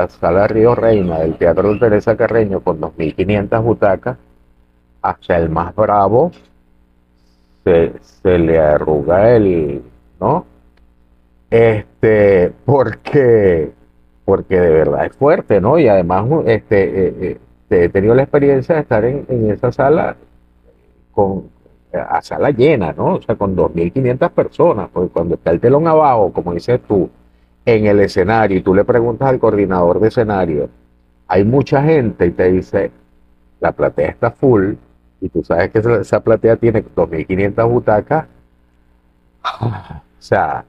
la sala Río Reina del Teatro Teresa Carreño con 2.500 butacas, hasta el más bravo se, se le arruga el, ¿no? Este, porque, porque de verdad es fuerte, ¿no? Y además, este, eh, eh, he tenido la experiencia de estar en, en esa sala con a sala llena, ¿no? O sea, con 2.500 personas, porque cuando está el telón abajo, como dices tú, en el escenario, y tú le preguntas al coordinador de escenario, hay mucha gente y te dice, la platea está full, y tú sabes que esa platea tiene 2.500 butacas, o sea,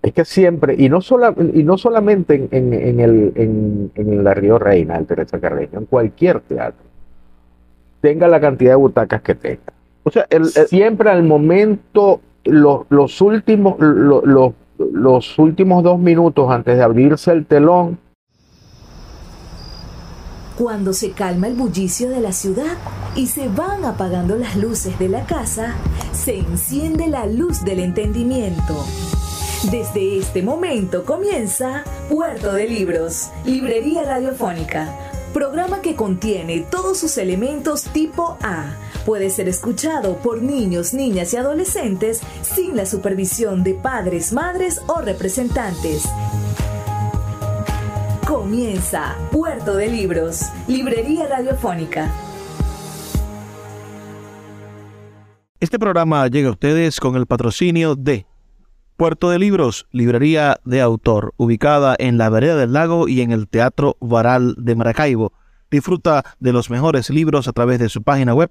es que siempre, y no, sola, y no solamente en, en, el, en, en la Río Reina, el Teresa Carreño, en cualquier teatro, tenga la cantidad de butacas que tenga. O sea, el, siempre al momento, los, los últimos, los, los últimos dos minutos antes de abrirse el telón, cuando se calma el bullicio de la ciudad y se van apagando las luces de la casa, se enciende la luz del entendimiento. Desde este momento comienza Puerto de Libros, Librería Radiofónica, programa que contiene todos sus elementos tipo A. Puede ser escuchado por niños, niñas y adolescentes sin la supervisión de padres, madres o representantes. Comienza Puerto de Libros, Librería Radiofónica. Este programa llega a ustedes con el patrocinio de Puerto de Libros, librería de autor, ubicada en la vereda del lago y en el Teatro Varal de Maracaibo. Disfruta de los mejores libros a través de su página web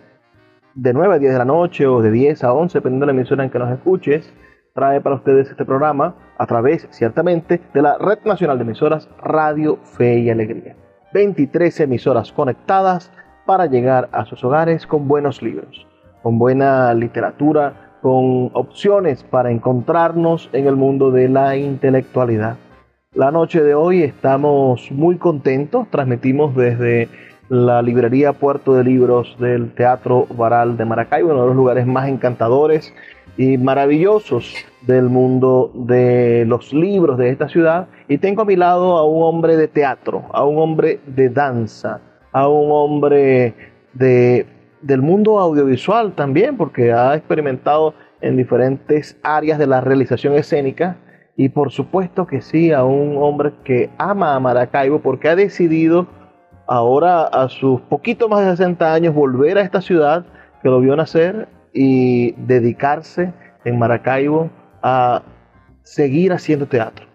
de 9 a 10 de la noche o de 10 a 11, dependiendo de la emisión en que nos escuches, trae para ustedes este programa a través, ciertamente, de la Red Nacional de Emisoras Radio Fe y Alegría. 23 emisoras conectadas para llegar a sus hogares con buenos libros, con buena literatura, con opciones para encontrarnos en el mundo de la intelectualidad. La noche de hoy estamos muy contentos, transmitimos desde la librería Puerto de Libros del Teatro Varal de Maracaibo, uno de los lugares más encantadores y maravillosos del mundo de los libros de esta ciudad. Y tengo a mi lado a un hombre de teatro, a un hombre de danza, a un hombre de, del mundo audiovisual también, porque ha experimentado en diferentes áreas de la realización escénica. Y por supuesto que sí, a un hombre que ama a Maracaibo porque ha decidido ahora a sus poquito más de 60 años volver a esta ciudad que lo vio nacer y dedicarse en Maracaibo a seguir haciendo teatro,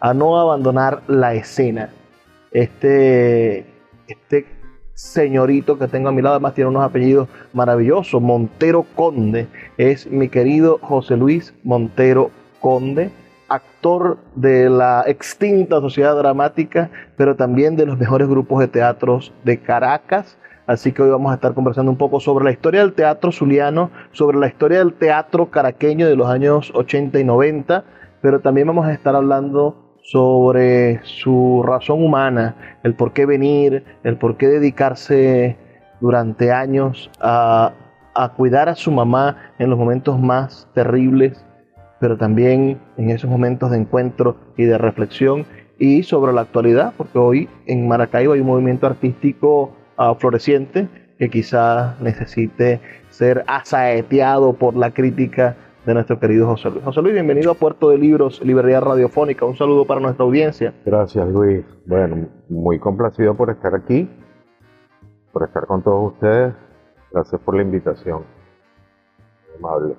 a no abandonar la escena. Este, este señorito que tengo a mi lado, además tiene unos apellidos maravillosos, Montero Conde, es mi querido José Luis Montero Conde, actor de la extinta Sociedad Dramática, pero también de los mejores grupos de teatros de Caracas. Así que hoy vamos a estar conversando un poco sobre la historia del teatro zuliano, sobre la historia del teatro caraqueño de los años 80 y 90, pero también vamos a estar hablando sobre su razón humana, el por qué venir, el por qué dedicarse durante años a, a cuidar a su mamá en los momentos más terribles, pero también en esos momentos de encuentro y de reflexión, y sobre la actualidad, porque hoy en Maracaibo hay un movimiento artístico floreciente que quizás necesite ser asaeteado por la crítica de nuestro querido José Luis. José Luis, bienvenido a Puerto de Libros, Librería Radiofónica. Un saludo para nuestra audiencia. Gracias, Luis. Bueno, muy complacido por estar aquí, por estar con todos ustedes. Gracias por la invitación. Amable.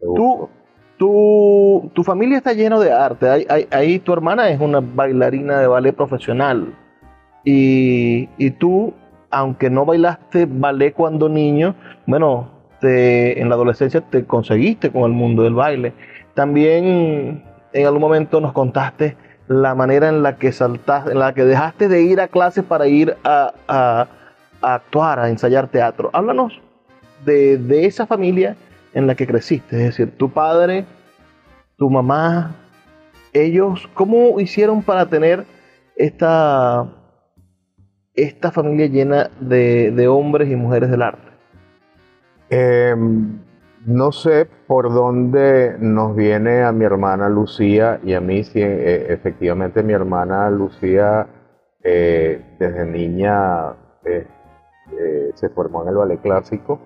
Tú, tu, tu familia está lleno de arte. Ahí, ahí, tu hermana es una bailarina de ballet profesional. Y, y tú aunque no bailaste ballet cuando niño, bueno, en la adolescencia te conseguiste con el mundo del baile. También en algún momento nos contaste la manera en la que saltaste, en la que dejaste de ir a clases para ir a, a actuar, a ensayar teatro. Háblanos de, de esa familia en la que creciste, es decir, tu padre, tu mamá, ellos, ¿cómo hicieron para tener esta, esta familia llena de, de hombres y mujeres del arte? Em, no sé por dónde nos viene a mi hermana Lucía y a mí, eh, efectivamente mi hermana Lucía eh, desde niña eh, se formó en el ballet clásico,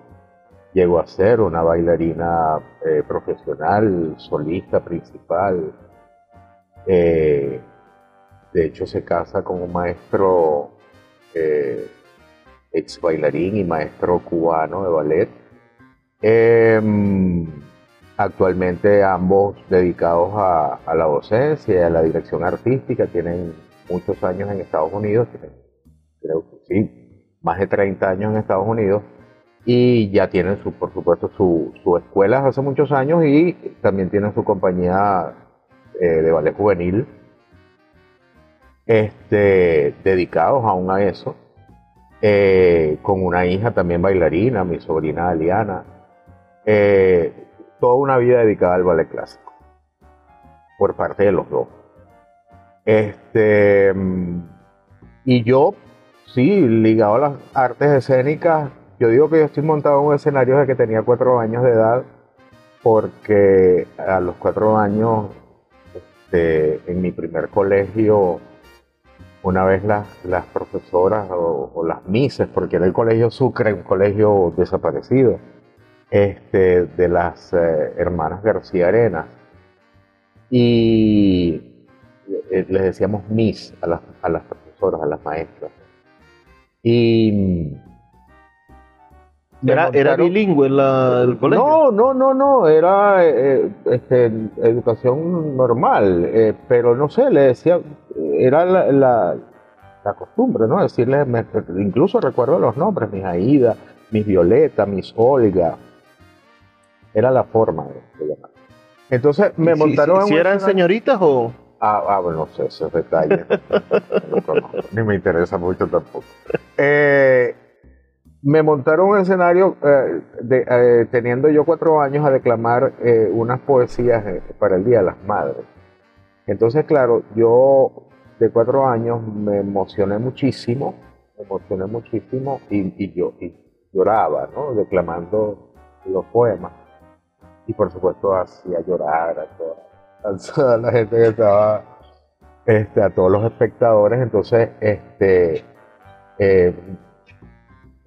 llegó a ser una bailarina eh, profesional, solista principal. Eh, de hecho se casa con un maestro eh, ex bailarín y maestro cubano de ballet. Em, actualmente ambos dedicados a, la docencia y a la dirección artística, tienen muchos años en Estados Unidos, creo que sí, más de 30 años en Estados Unidos y ya tienen su, por supuesto su, su escuela hace muchos años y también tienen su compañía eh, de ballet juvenil este, dedicados aún a eso, eh, con una hija también bailarina, mi sobrina Aliana, eh, toda una vida dedicada al ballet clásico, por parte de los dos. Este, y yo, sí, ligado a las artes escénicas, yo digo que yo estoy montado en un escenario desde que tenía cuatro años de edad, porque a los cuatro años, este, en mi primer colegio, una vez las, las profesoras o, las mises, porque era el colegio Sucre, un colegio desaparecido, este, de las eh, hermanas García Arenas, y eh, les decíamos Miss a las, a las profesoras, a las maestras. Y ¿Era, era bilingüe la- el colegio? no, no, no, no, era eh, este, educación normal, eh, pero no sé, le decía, era la, la- la costumbre, ¿no? Decirle, me- incluso recuerdo los nombres, mis Aida, mis Violeta, mis Olga, era la forma de, de llamar. Entonces me Si- montaron si, si eran escenario- señoritas o...? Ah, ah, bueno, no sé, esos detalles. no conozco, ni me interesa mucho tampoco. Eh, me montaron un escenario eh, eh, teniendo yo cuatro años a declamar eh, unas poesías para el Día de las Madres. Entonces, claro, yo de cuatro años me emocioné muchísimo, me emocioné muchísimo y, yo y lloraba, ¿no? Declamando los poemas. Y por supuesto hacía llorar a toda, a toda la gente que estaba, este, a todos los espectadores. Entonces, este,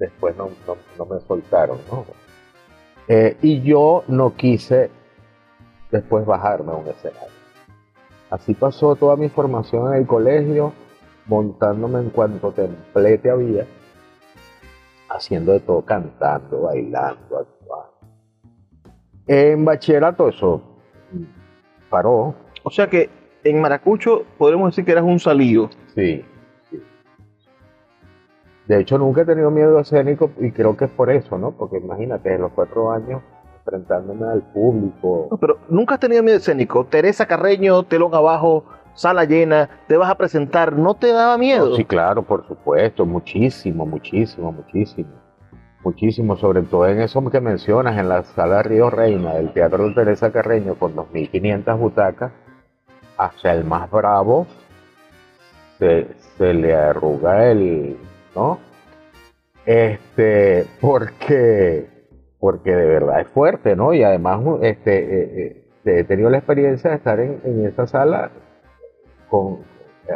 después no, no- no me soltaron, ¿no? Eh, y yo no quise después bajarme a un escenario. Así pasó toda mi formación en el colegio, montándome en cuanto templete había, haciendo de todo, cantando, bailando, actuando. En bachillerato eso paró, O sea que en Maracucho podemos decir que eras un sí, sí. De hecho, nunca he tenido miedo escénico y creo que es por eso, ¿no? Porque imagínate, en los cuatro años enfrentándome al público, No, pero nunca has tenido miedo escénico. Teresa Carreño, telón abajo, sala llena, te vas a presentar, ¿no te daba miedo? Sí, claro, por supuesto, muchísimo, muchísimo, muchísimo. Muchísimo, sobre todo en eso que mencionas, en la sala Río Reina del Teatro de Teresa Carreño con 2.500 butacas, hasta el más bravo se, se le arruga el, ¿no? Este, porque, porque de verdad es fuerte, ¿no? Y además, este, eh, eh, he tenido la experiencia de estar en, en esa sala con,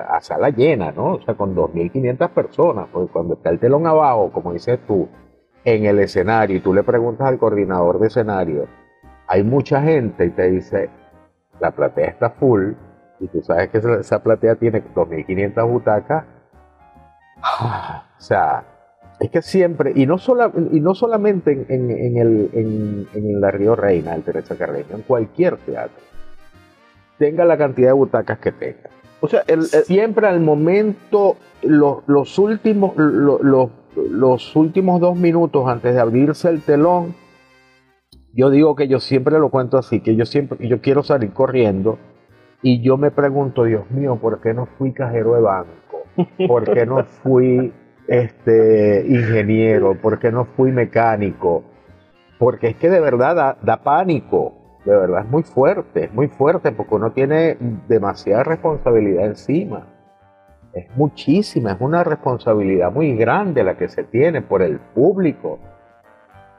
a sala llena, ¿no? O sea, con 2.500 personas, porque cuando está el telón abajo, como dices tú, en el escenario y tú le preguntas al coordinador de escenario, hay mucha gente y te dice, la platea está full, y tú sabes que esa, platea tiene 2.500 butacas, o sea, es que siempre, y no, sola, y no solamente en, en, en el, en, en la Río Reina, el Teresa Carreño, en cualquier teatro, tenga la cantidad de butacas que tenga. O sea, el, el- Siempre al momento, los, los últimos, lo- lo- los últimos dos minutos antes de abrirse el telón, yo digo que yo siempre lo cuento así, que yo siempre, yo quiero salir corriendo y yo me pregunto, Dios mío, ¿por qué no fui cajero de banco? ¿Por qué no fui este, ingeniero? ¿Por qué no fui mecánico? Porque es que de verdad da, da pánico, de verdad es muy fuerte, es muy fuerte porque uno tiene demasiada responsabilidad encima. Es muchísima, es una responsabilidad muy grande la que se tiene por el público.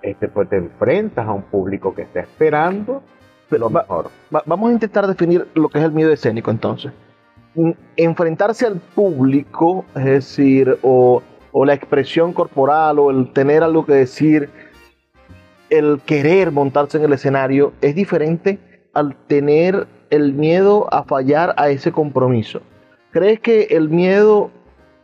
Este, pues te enfrentas a un público que está esperando Pero lo va- mejor. va- vamos a intentar definir lo que es el miedo escénico entonces. Enfrentarse al público, es decir, o, la expresión corporal, o el tener algo que decir, el querer montarse en el escenario, es diferente al tener el miedo a fallar a ese compromiso. ¿Crees que el miedo,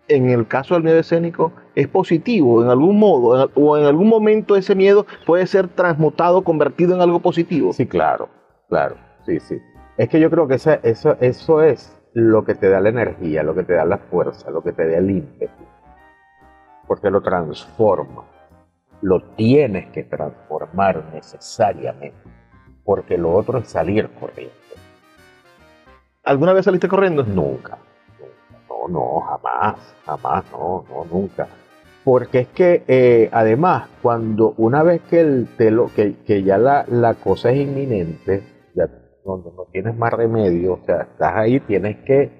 en el caso del miedo escénico, es positivo en algún modo, o en algún momento ese miedo puede ser transmutado, convertido en algo positivo? Sí, claro, claro, sí, sí. Es que yo creo que esa- eso, eso es lo que te da la energía, lo que te da la fuerza, lo que te da el ímpetu. Porque lo transforma. Lo tienes que transformar necesariamente. Porque lo otro es salir corriendo. ¿Alguna vez saliste corriendo? Nunca, nunca, no, no, jamás, jamás, no, no, nunca. Porque es que eh, además, cuando una vez que el telo, que, que ya la, la cosa es inminente, ya no, tienes más remedio, o sea, estás ahí, tienes que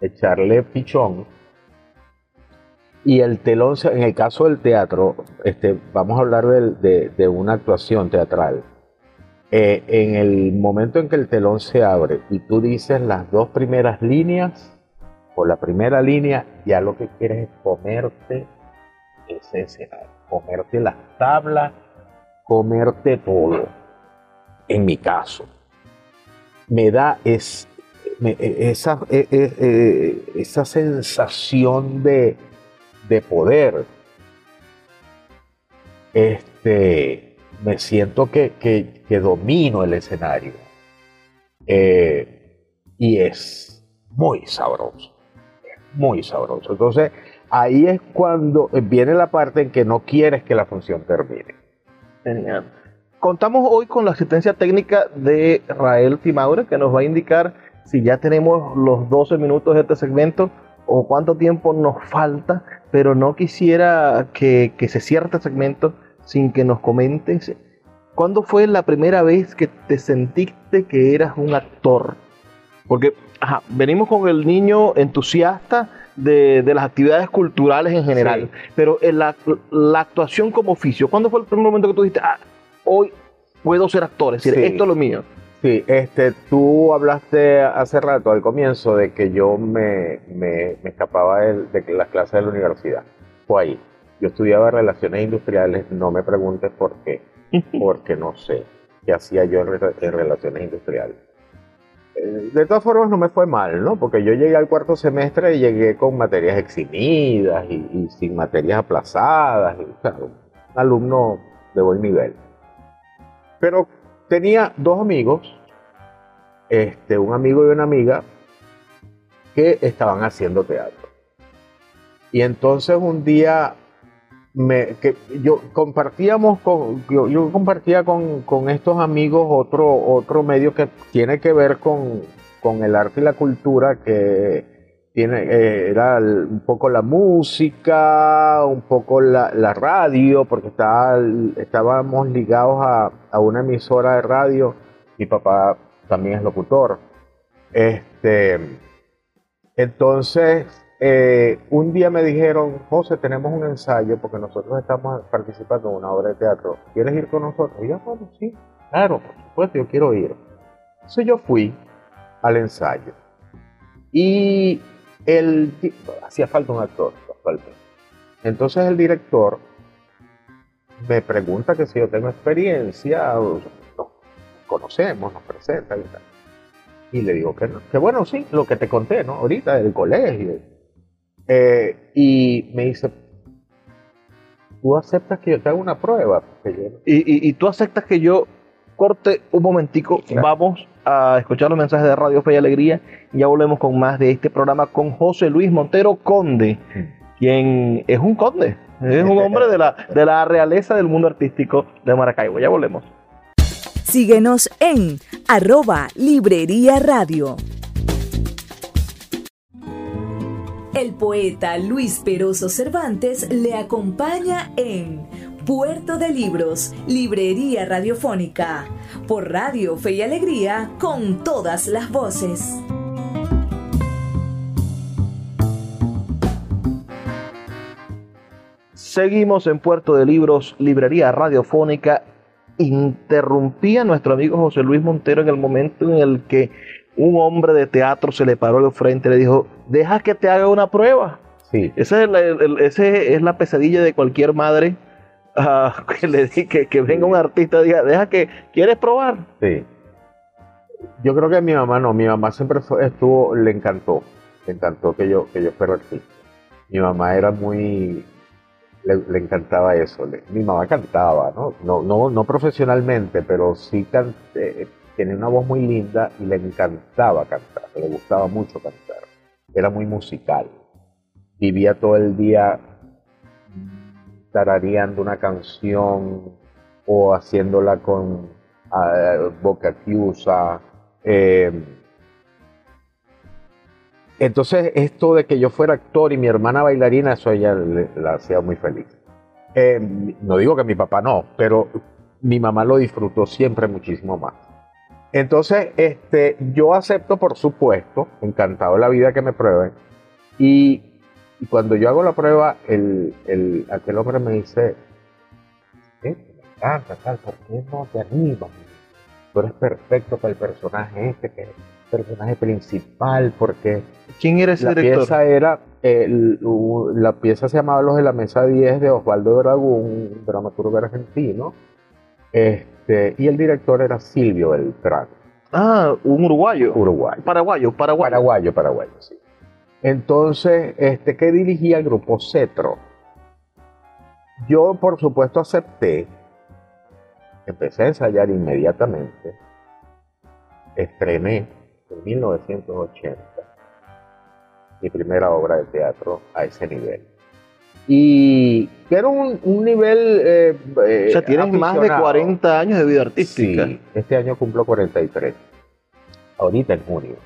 echarle pichón. Y el telón, en el caso del teatro, este, vamos a hablar de, de una actuación teatral. Eh, en el momento en que el telón se abre y tú dices las dos primeras líneas, o la primera línea, ya lo que quieres es comerte ese escenario, comerte las tablas, comerte todo. En mi caso, me da es, e- esa, e- e- esa sensación de, de poder. Este, me siento que, que- que domino el escenario. Eh, y es muy sabroso. Muy sabroso. Entonces, ahí es cuando viene la parte en que no quieres que la función termine. Genial. Contamos hoy con la asistencia técnica de Rael Timaure, que nos va a indicar si ya tenemos los 12 minutos de este segmento o cuánto tiempo nos falta, pero no quisiera que, que se cierre este segmento sin que nos comentes cuándo fue la primera vez que te sentiste que eras un actor. Porque ajá, venimos con el niño entusiasta de, de las actividades culturales en general, Sí. pero en la, la actuación como oficio, ¿cuándo fue el primer momento que tú dijiste, ah, hoy puedo ser actor, es decir, Sí. esto es lo mío? Sí, este, tú hablaste hace rato al comienzo de que yo me, me, me escapaba de, de las clases de la universidad. Fue ahí. Yo estudiaba relaciones industriales, no me preguntes por qué, porque no sé qué hacía yo en, re- en relaciones industriales. Eh, De todas formas no me fue mal, ¿no? Porque yo llegué al cuarto semestre y llegué con materias eximidas y, y sin materias aplazadas, y, o sea, un alumno de buen nivel. Pero tenía dos amigos, este, un amigo y una amiga, que estaban haciendo teatro. Y entonces un día me, que yo compartíamos con, yo, compartía con, con estos amigos otro, otro medio que tiene que ver con, con el arte y la cultura, que tiene, eh, era un poco la música, un poco la, la radio, porque estaba, estábamos ligados a, a una emisora de radio. Mi papá también es locutor. Este, entonces, eh, un día me dijeron, José, tenemos un ensayo porque nosotros estamos participando en una obra de teatro. ¿Quieres ir con nosotros? Y yo, bueno, sí, claro, por supuesto, yo quiero ir. Entonces yo fui al ensayo. Y el, hacía falta un actor. Entonces el director me pregunta que si yo tengo experiencia, nos conocemos, nos presenta y tal. Y le digo que no. Que bueno, sí, lo que te conté, ¿no? Ahorita del colegio. Eh, y me dice, ¿tú aceptas que yo te haga una prueba? Yo Y, y- y tú aceptas que yo corte un momentico, Claro. vamos a escuchar los mensajes de Radio Fe y Alegría y ya volvemos con más de este programa con José Luis Montero Conde, quien es un conde, es un hombre de la, de la realeza del mundo artístico de Maracaibo. Ya volvemos. Síguenos en arroba Librería Radio. El poeta Luis Peroso Cervantes le acompaña en Puerto de Libros, Librería Radiofónica, por Radio Fe y Alegría, con todas las voces. Seguimos en Puerto de Libros, Librería Radiofónica. Interrumpí a nuestro amigo José Luis Montero en el momento en el que un hombre de teatro se le paró de frente y le dijo, deja que te haga una prueba. Sí. Esa es la, ese es la pesadilla de cualquier madre ah, que le diga que, venga un artista y diga, deja que, ¿quieres probar? Sí. Yo creo que a mi mamá no, mi mamá siempre estuvo, le encantó, le encantó que yo, que yo fuera artista. Mi mamá era muy, le, encantaba eso. mi mamá cantaba, ¿no? No, no, no profesionalmente, pero sí canté, tenía una voz muy linda y le encantaba cantar, le gustaba mucho cantar. Era muy musical. Vivía todo el día tarareando una canción o haciéndola con uh, boca chiusa. Em, entonces, esto de que yo fuera actor y mi hermana bailarina, eso ella la hacía muy feliz. Em, no digo que mi papá no, pero mi mamá lo disfrutó siempre muchísimo más. Entonces, este, yo acepto, por supuesto, encantado de la vida que me prueben. Y, cuando yo hago la prueba, el, el, aquel hombre me dice, ¿Eh? me encanta, tal, ¿por qué no te animas? Tú eres perfecto para el personaje este, que es el personaje principal, porque... ¿Quién era ese la director? Pieza era, la pieza se llamaba Los de la Mesa 10 de Osvaldo Dragún, un dramaturgo argentino. Este, este, y el director era Silvio Beltrán. Ah, un uruguayo. Uruguayo. Paraguayo, paraguayo. Paraguayo, paraguayo, sí. Entonces, este, que dirigía el grupo Cetro. Yo, por supuesto, acepté. Empecé a ensayar inmediatamente. Estrené en 1980 mi primera obra de teatro a ese nivel y era un, un nivel... Eh, eh, o sea, tienes más de 40 años de vida artística. Sí, este año cumplo 43, ahorita en junio,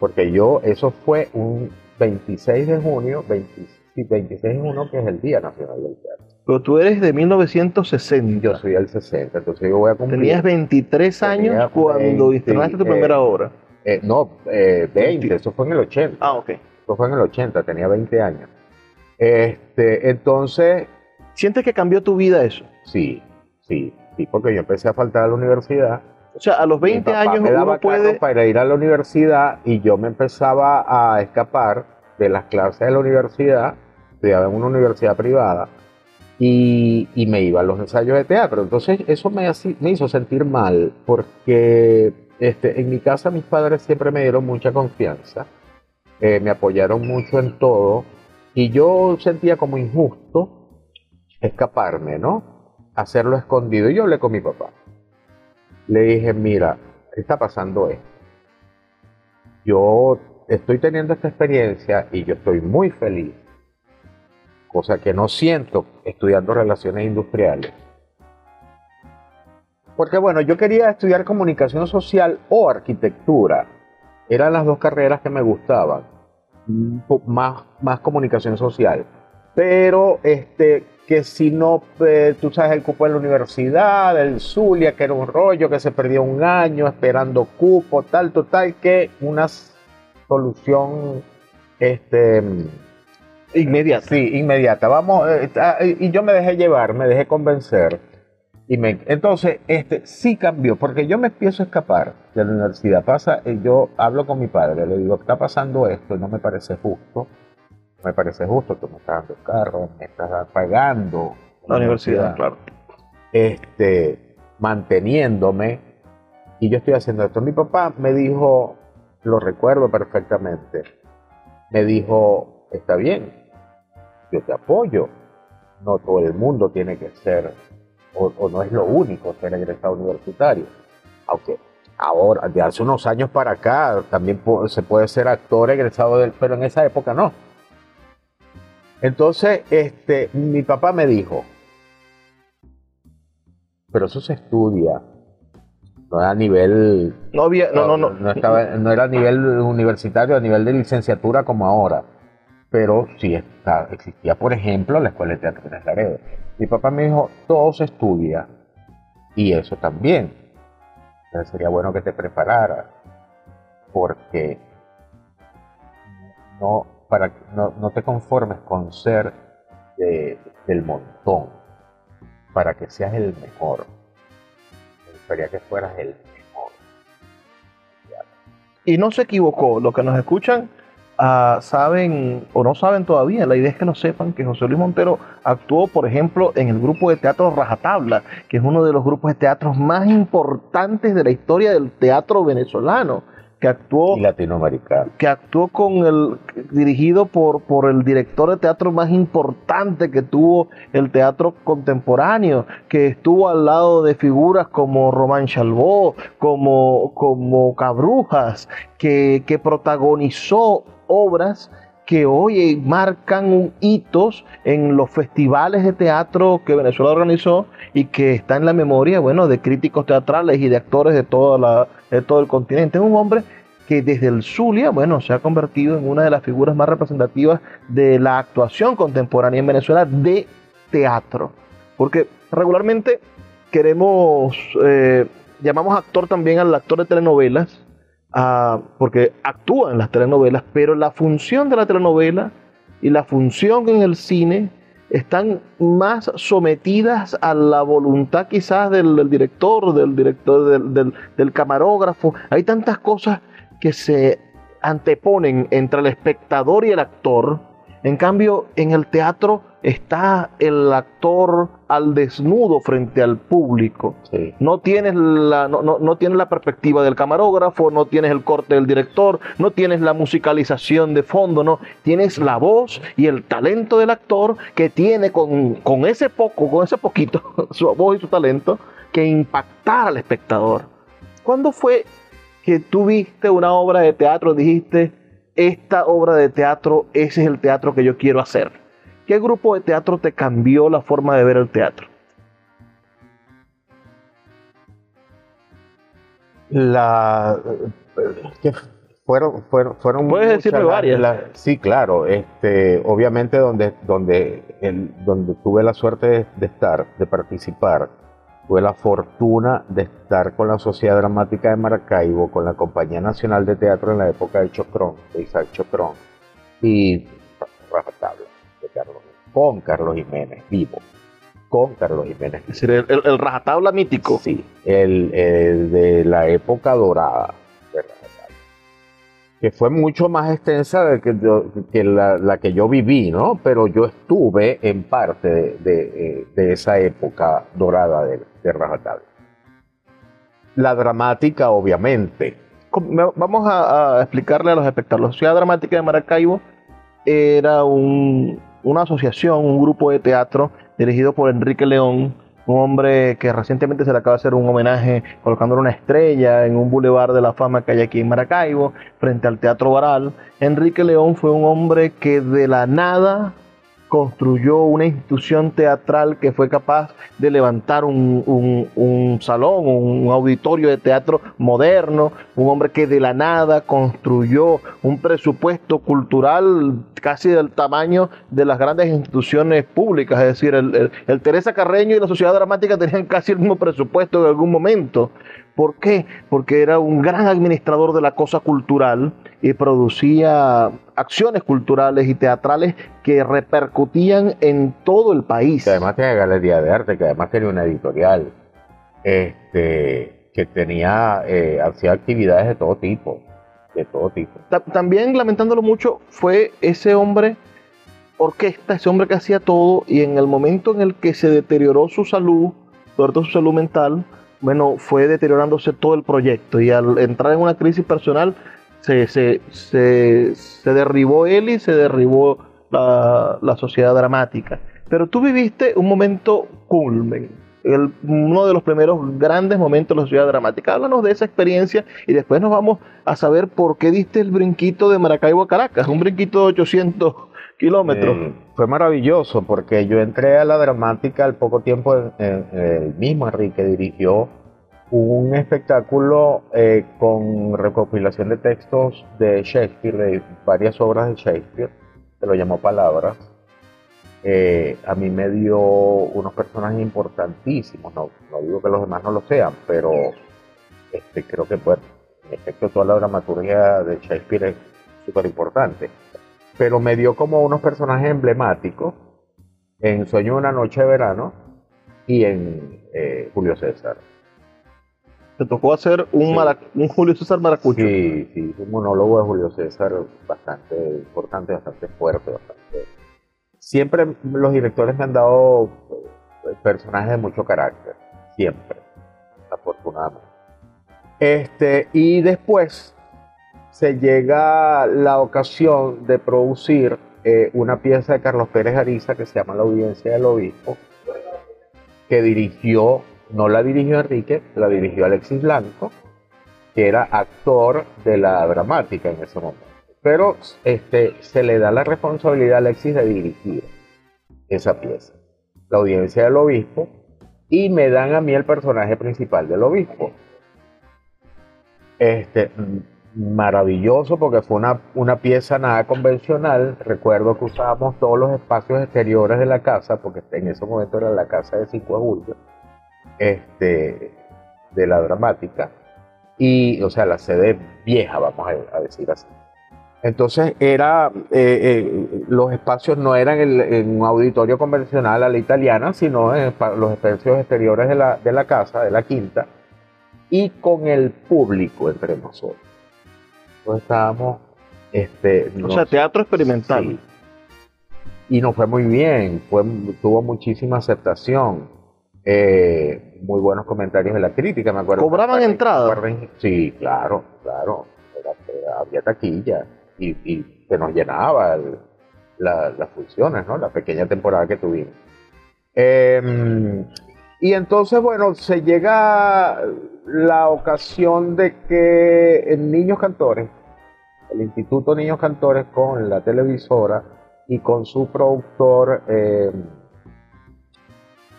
porque yo, eso fue un 26 de junio, 26 de junio, que es el Día Nacional del Teatro. Pero tú eres de 1960. Yo soy del 60, entonces yo voy a cumplir. Tenías 23 años cuando estrenaste tu primera eh, obra. no, 20, eso fue en el 80. Ah, ok. Eso fue en el 80, tenía 20 años. Este, entonces... ¿Sientes que cambió tu vida eso? Sí, sí, sí, porque yo empecé a faltar a la universidad. O sea, a los 20 años me daba uno puede... para ir a la universidad y yo me empezaba a escapar de las clases de la universidad, estudiaba en una universidad privada, y, y, me iba a los ensayos de teatro. Entonces eso me, me hizo sentir mal, porque este, en mi casa mis padres siempre me dieron mucha confianza, eh, me apoyaron mucho en todo, y yo sentía como injusto escaparme, ¿no? Hacerlo escondido. Y yo hablé con mi papá. Le dije, mira, ¿qué está pasando esto? Yo estoy teniendo esta experiencia y yo estoy muy feliz, cosa que no siento estudiando relaciones industriales. Porque bueno, yo quería estudiar comunicación social o arquitectura. Eran las dos carreras que me gustaban más, más comunicación social. Pero este, que si no, eh, tú sabes, el cupo de la universidad, el Zulia, que era un rollo, que se perdió un año esperando cupo, tal, total, que una solución este, inmediata. Sí, inmediata. Vamos, eh, y yo me dejé llevar, me dejé convencer. Y me, entonces, este sí cambió, porque yo me empiezo a escapar de la universidad. Pasa, eh, yo hablo con mi padre, le digo, está pasando esto no me parece justo. Me parece justo, tú me estás dando el carro, me estás pagando. La, universidad, claro. Este, manteniéndome, y yo estoy haciendo esto. Mi papá me dijo, lo recuerdo perfectamente, me dijo, está bien, yo te apoyo. No todo el mundo tiene que ser o, no es lo único ser egresado universitario. Aunque ahora, de hace unos años para acá, también se puede ser actor egresado del, pero en esa época no. Entonces, este, mi papá me dijo, pero eso se estudia, no era a nivel, no había, no, no, no, no, estaba, no era a nivel universitario, a nivel de licenciatura como ahora. pero sí está, existía, por ejemplo, la Escuela de Teatro de Laredo. Mi papá me dijo, todo se estudia y eso también. Entonces sería bueno que te prepararas, porque no, para, no, no te conformes con ser del montón, para que seas el mejor. Me gustaría que fueras el mejor. Y no se equivocó, los que nos escuchan Ah, saben o no saben todavía, la idea es que lo sepan, que José Luis Montero actuó, por ejemplo, en el grupo de teatro Rajatabla, que es uno de los grupos de teatros más importantes de la historia del teatro venezolano que actuó latinoamericano. que actuó con el dirigido por por el director de teatro más importante que tuvo el teatro contemporáneo que estuvo al lado de figuras como Román Chalbó como como Cabrujas que, que protagonizó obras que hoy marcan hitos en los festivales de teatro que Venezuela organizó y que está en la memoria, bueno, de críticos teatrales y de actores de todo el continente. Es un hombre que desde el Zulia, bueno, se ha convertido en una de las figuras más representativas de la actuación contemporánea en Venezuela de teatro. Porque regularmente queremos, eh, llamamos actor también al actor de telenovelas, porque actúa en las telenovelas, pero la función de la telenovela y la función en el cine están más sometidas a la voluntad quizás del, director, del director, del, camarógrafo. Hay tantas cosas que se anteponen entre el espectador y el actor. En cambio, en el teatro está el actor al desnudo frente al público. No, tienes la, no, no, tienes la perspectiva del camarógrafo, no tienes el corte del director, no tienes la musicalización de fondo, no. Tienes la voz y el talento del actor que tiene con, con ese poco, con ese poquito, su voz y su talento, que impactar al espectador. ¿Cuándo fue que tú viste una obra de teatro y dijiste, esta obra de teatro, ese es el teatro que yo quiero hacer? ¿Qué grupo de teatro te cambió la forma de ver el teatro? La fueron fueron fueron puedes decirme varias sí claro este obviamente donde donde el, donde tuve la suerte de, estar de participar tuve la fortuna de estar con la Sociedad Dramática de Maracaibo con la Compañía Nacional de Teatro en la época de Chocrón de Isaac Chocrón y con Carlos Jiménez, vivo, con Carlos Jiménez. Es decir, el, el, rajatabla mítico. Sí, el, de la época dorada de que fue mucho más extensa que, que la, que yo viví, ¿no? Pero yo estuve en parte de, esa época dorada de, de Rajatabla. La dramática, obviamente. Vamos a, explicarle a los espectadores. La Ciudad Dramática de Maracaibo era un, una asociación, un grupo de teatro dirigido por Enrique León, un hombre que recientemente se le acaba de hacer un homenaje colocándole una estrella en un bulevar de la fama que hay aquí en Maracaibo, frente al Teatro Baral. Enrique León fue un hombre que de la nada construyó una institución teatral que fue capaz de levantar un, un, salón, un auditorio de teatro moderno, un hombre que de la nada construyó un presupuesto cultural casi del tamaño de las grandes instituciones públicas, es decir, el, el Teresa Carreño y la Sociedad Dramática tenían casi el mismo presupuesto en algún momento. ¿Por qué? Porque era un gran administrador de la cosa cultural y producía acciones culturales y teatrales que repercutían en todo el país. Que además tenía galería de arte, que además tenía una editorial, este, que tenía, eh, hacía actividades de todo tipo, de todo tipo. también, lamentándolo mucho, fue ese hombre orquesta, ese hombre que hacía todo y en el momento en el que se deterioró su salud, sobre todo su salud mental, bueno, fue deteriorándose todo el proyecto y al entrar en una crisis personal se, se, se, derribó él y se derribó la, la, sociedad dramática. Pero tú viviste un momento culmen, el, uno de los primeros grandes momentos de la sociedad dramática. Háblanos de esa experiencia y después nos vamos a saber por qué diste el brinquito de Maracaibo a Caracas, un brinquito de 800 kilómetros. Eh, fue maravilloso porque yo entré a la dramática al poco tiempo, el mismo Enrique dirigió un espectáculo eh, con recopilación de textos de Shakespeare, de varias obras de Shakespeare, se lo llamó Palabras, eh, a mí me dio unos personajes importantísimos, no, no digo que los demás no lo sean, pero este, creo que pues, en efecto toda la dramaturgia de Shakespeare es súper importante. Pero me dio como unos personajes emblemáticos en Sueño de una noche de verano y en eh, Julio César. Te tocó hacer un, un Julio César Maracucho. Sí, sí, un monólogo de Julio César bastante importante, bastante fuerte, bastante... Siempre los directores me han dado eh, personajes de mucho carácter, siempre, afortunadamente. Este, y después se llega la ocasión de producir eh, una pieza de Carlos Pérez Ariza que se llama La audiencia del obispo, que dirigió, no la dirigió Enrique, la dirigió Alexis Blanco, que era actor de la dramática en ese momento. Pero este, se le da la responsabilidad a Alexis de dirigir esa pieza, La audiencia del obispo, y me dan a mí el personaje principal del obispo. Este, maravilloso porque fue una, una, pieza nada convencional. Recuerdo que usábamos todos los espacios exteriores de la casa, porque en ese momento era la casa de 5 de julio, este, de la dramática, y, o sea, la sede vieja, vamos a, decir así. Entonces era, eh, eh, los espacios no eran en un auditorio convencional a la italiana, sino en los espacios exteriores de la, de la casa, de la quinta, y con el público entre nosotros. Entonces estábamos... Este, o sea, teatro experimental. Y nos fue muy bien, fue, tuvo muchísima aceptación, eh, muy buenos comentarios de la crítica, me acuerdo. ¿Cobraban entrada? Sí, claro, claro, había taquilla y, y se nos llenaba las funciones, ¿no? La pequeña temporada que tuvimos. Em, y entonces, bueno, se llega la ocasión de que Niños Cantores, el Instituto Niños Cantores con la televisora y con su productor, eh,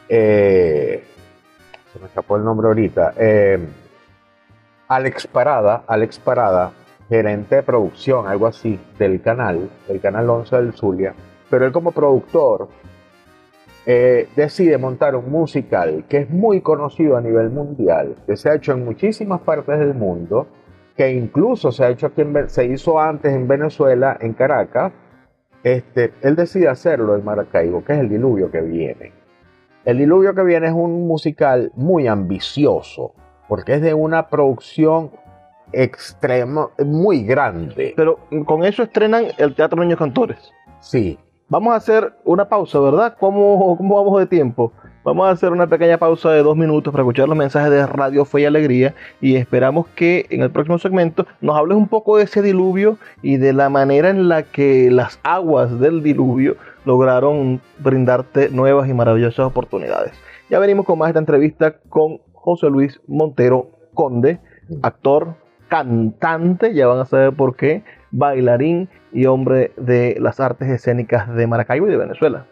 eh, se me escapó el nombre ahorita, eh, Alex Parada, Alex Parada, gerente de producción, algo así, del canal, del canal 11 del Zulia, pero él como productor eh, decide montar un musical que es muy conocido a nivel mundial, que se ha hecho en muchísimas partes del mundo, que incluso se ha hecho aquí se hizo antes en Venezuela, en Caracas. Este, él decide hacerlo en Maracaibo, que es el diluvio que viene. El diluvio que viene es un musical muy ambicioso, porque es de una producción extrema, muy grande. Pero con eso estrenan el Teatro Niños Cantores. Sí, Vamos a hacer una pausa, ¿verdad? ¿Cómo, ¿Cómo vamos de tiempo? Vamos a hacer una pequeña pausa de dos minutos para escuchar los mensajes de Radio Fe y Alegría y esperamos que en el próximo segmento nos hables un poco de ese diluvio y de la manera en la que las aguas del diluvio lograron brindarte nuevas y maravillosas oportunidades. Ya venimos con más de esta entrevista con José Luis Montero Conde, actor, cantante, ya van a saber por qué, bailarín y hombre de las artes escénicas de Maracaibo y de Venezuela.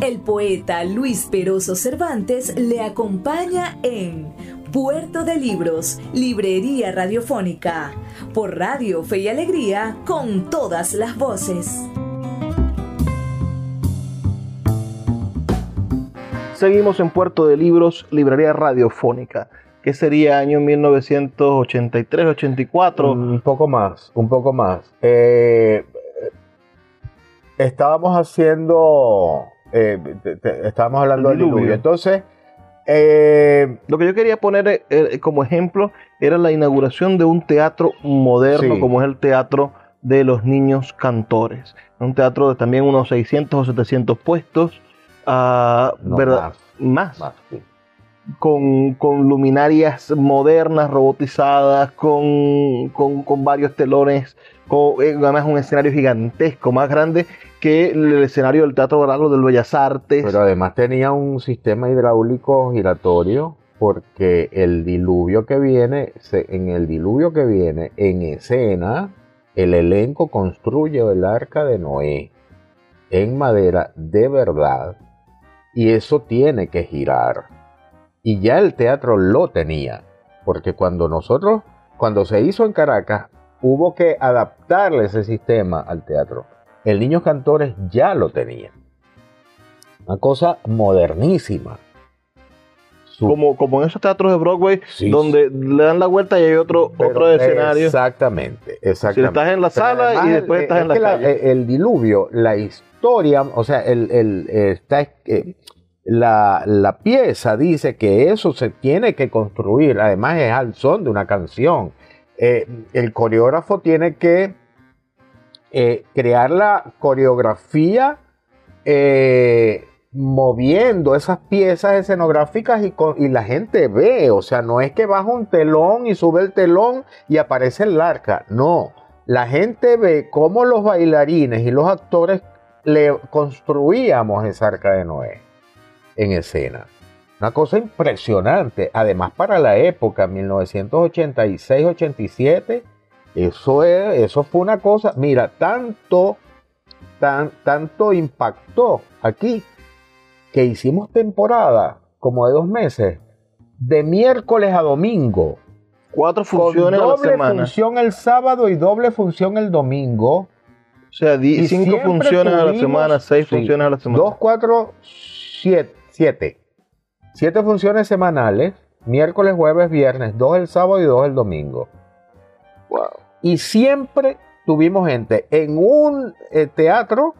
El poeta Luis Peroso Cervantes le acompaña en Puerto de Libros, Librería Radiofónica, por Radio Fe y Alegría, con todas las voces. Seguimos en Puerto de Libros, Librería Radiofónica. ¿Qué sería año 1983, 84? Un poco más, un poco más. Eh, estábamos haciendo, eh, estábamos hablando del diluvio. Entonces, eh, lo que yo quería poner como ejemplo era la inauguración de un teatro moderno como es el Teatro de los Niños Cantores. Un teatro de también unos 600 o 700 puestos. Uh, ¿verdad? Más. más con, luminarias modernas, robotizadas, con, varios telones, con, eh, además un escenario gigantesco, más grande que el escenario del Teatro Dorado del Bellas Artes. Pero además tenía un sistema hidráulico giratorio porque el diluvio que viene, en el diluvio que viene en escena, el elenco construye el arca de Noé en madera de verdad y eso tiene que girar y ya el teatro lo tenía, porque cuando nosotros, cuando se hizo en Caracas, hubo que adaptarle ese sistema al teatro. El Niños Cantores ya lo tenía. Una cosa modernísima. Su- Como, como en esos teatros de Broadway, Sí, donde le dan la vuelta y hay otro, pero- otro escenario. Exactamente, Si exactamente. estás en la Pero sala además y después estás es en la calle. eh, el diluvio, la historia, o sea, el, el, eh, la, la pieza dice que eso se tiene que construir, además es al son de una canción. Eh, el coreógrafo tiene que eh, crear la coreografía moviendo esas piezas escenográficas y, con- y la gente ve, o sea, no es que baja un telón y sube el telón y aparece el arca, no, la gente ve cómo los bailarines y los actores le construíamos esa arca de Noé en escena. Una cosa impresionante, además para la época, 1986-87, eso, es- eso fue una cosa, mira, tanto, tan, tanto impactó aquí que hicimos temporada como de dos meses, de miércoles a domingo, Cuatro con funciones a la doble semana. función el sábado y doble función el domingo. O sea, di- Y cinco siempre funciones a la semana, seis sí, funciones a la semana. Dos, cuatro, siete, siete. Siete funciones semanales, miércoles, jueves, viernes, dos el sábado y dos el domingo. Wow. Y siempre tuvimos gente en un eh, teatro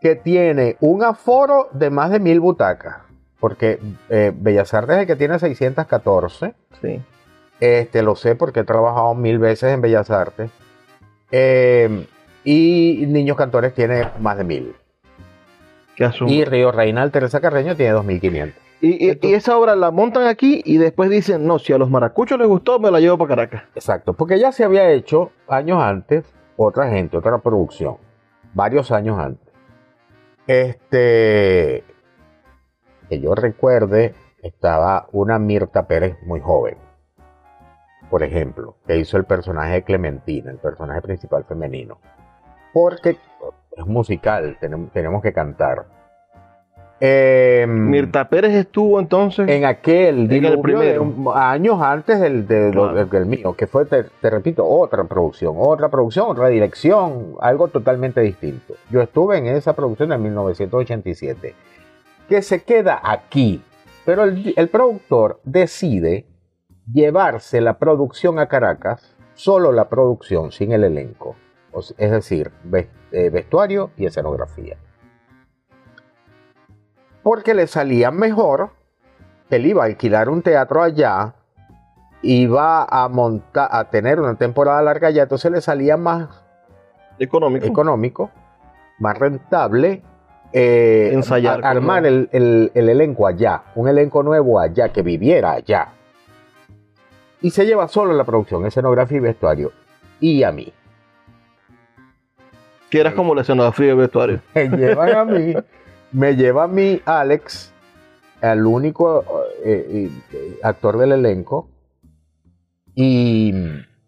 que tiene un aforo de más de mil butacas. Porque eh, Bellas Artes es el que tiene 614. Sí. Este, lo sé porque he trabajado mil veces en Bellas Artes. Eh, y Niños Cantores tiene más de mil. Y Río Reinal Teresa Carreño tiene 2500. Y, y- y esa obra la montan aquí y después dicen, no, si a los maracuchos les gustó, me la llevo para Caracas. Exacto, porque ya se había hecho años antes otra gente, otra producción, varios años antes. Este, que yo recuerde, estaba una Mirta Pérez muy joven, por ejemplo, que hizo el personaje de Clementina, el personaje principal femenino. Porque es musical, tenemos, tenemos que cantar. Em, Mirta Pérez estuvo entonces. en aquel el de primero. años antes del, de lo- Claro. del mío, que fue, te, te repito, otra producción, otra producción, otra dirección, algo totalmente distinto. Yo estuve en esa producción en 1987, que se queda aquí, pero el, el productor decide llevarse la producción a Caracas, solo la producción, sin el elenco, es decir, eh, vestuario y escenografía porque le salía mejor. Él iba a alquilar un teatro allá, iba a montar, a tener una temporada larga allá, entonces le salía más económico. económico, más rentable eh, Ensayar armar con- el, el- el elenco allá, un elenco nuevo allá, que viviera allá. Y se lleva solo la producción, escenografía y vestuario. Y a mí. Que eras como escenografía del vestuario. me llevan a mí, me lleva a mí Alex, el único eh, eh, actor del elenco. Y,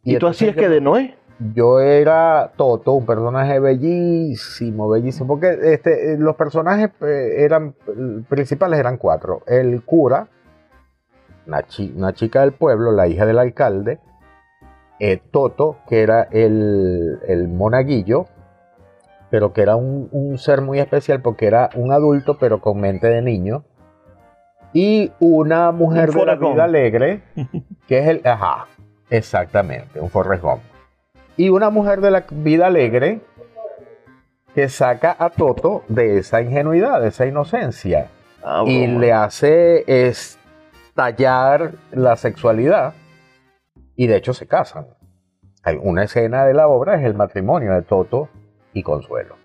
¿Y, tú entonces hacías que de Noé? Yo era Toto, un personaje bellísimo, bellísimo, porque este, eh, los personajes eh, eran eh, principales eran cuatro. El cura, una, chi- una chica del pueblo, la hija del alcalde, eh, Toto, que era el, el monaguillo, pero que era un, un ser muy especial porque era un adulto pero con mente de niño, y una mujer Un de la vida alegre, que es el, ajá, exactamente, un Forrest Gump. Y una mujer de la vida alegre que saca a Toto de esa ingenuidad, de esa inocencia. Ah, y le hace estallar la sexualidad. Y de hecho se casan. Hay una escena de la obra es el matrimonio de Toto y Consuelo.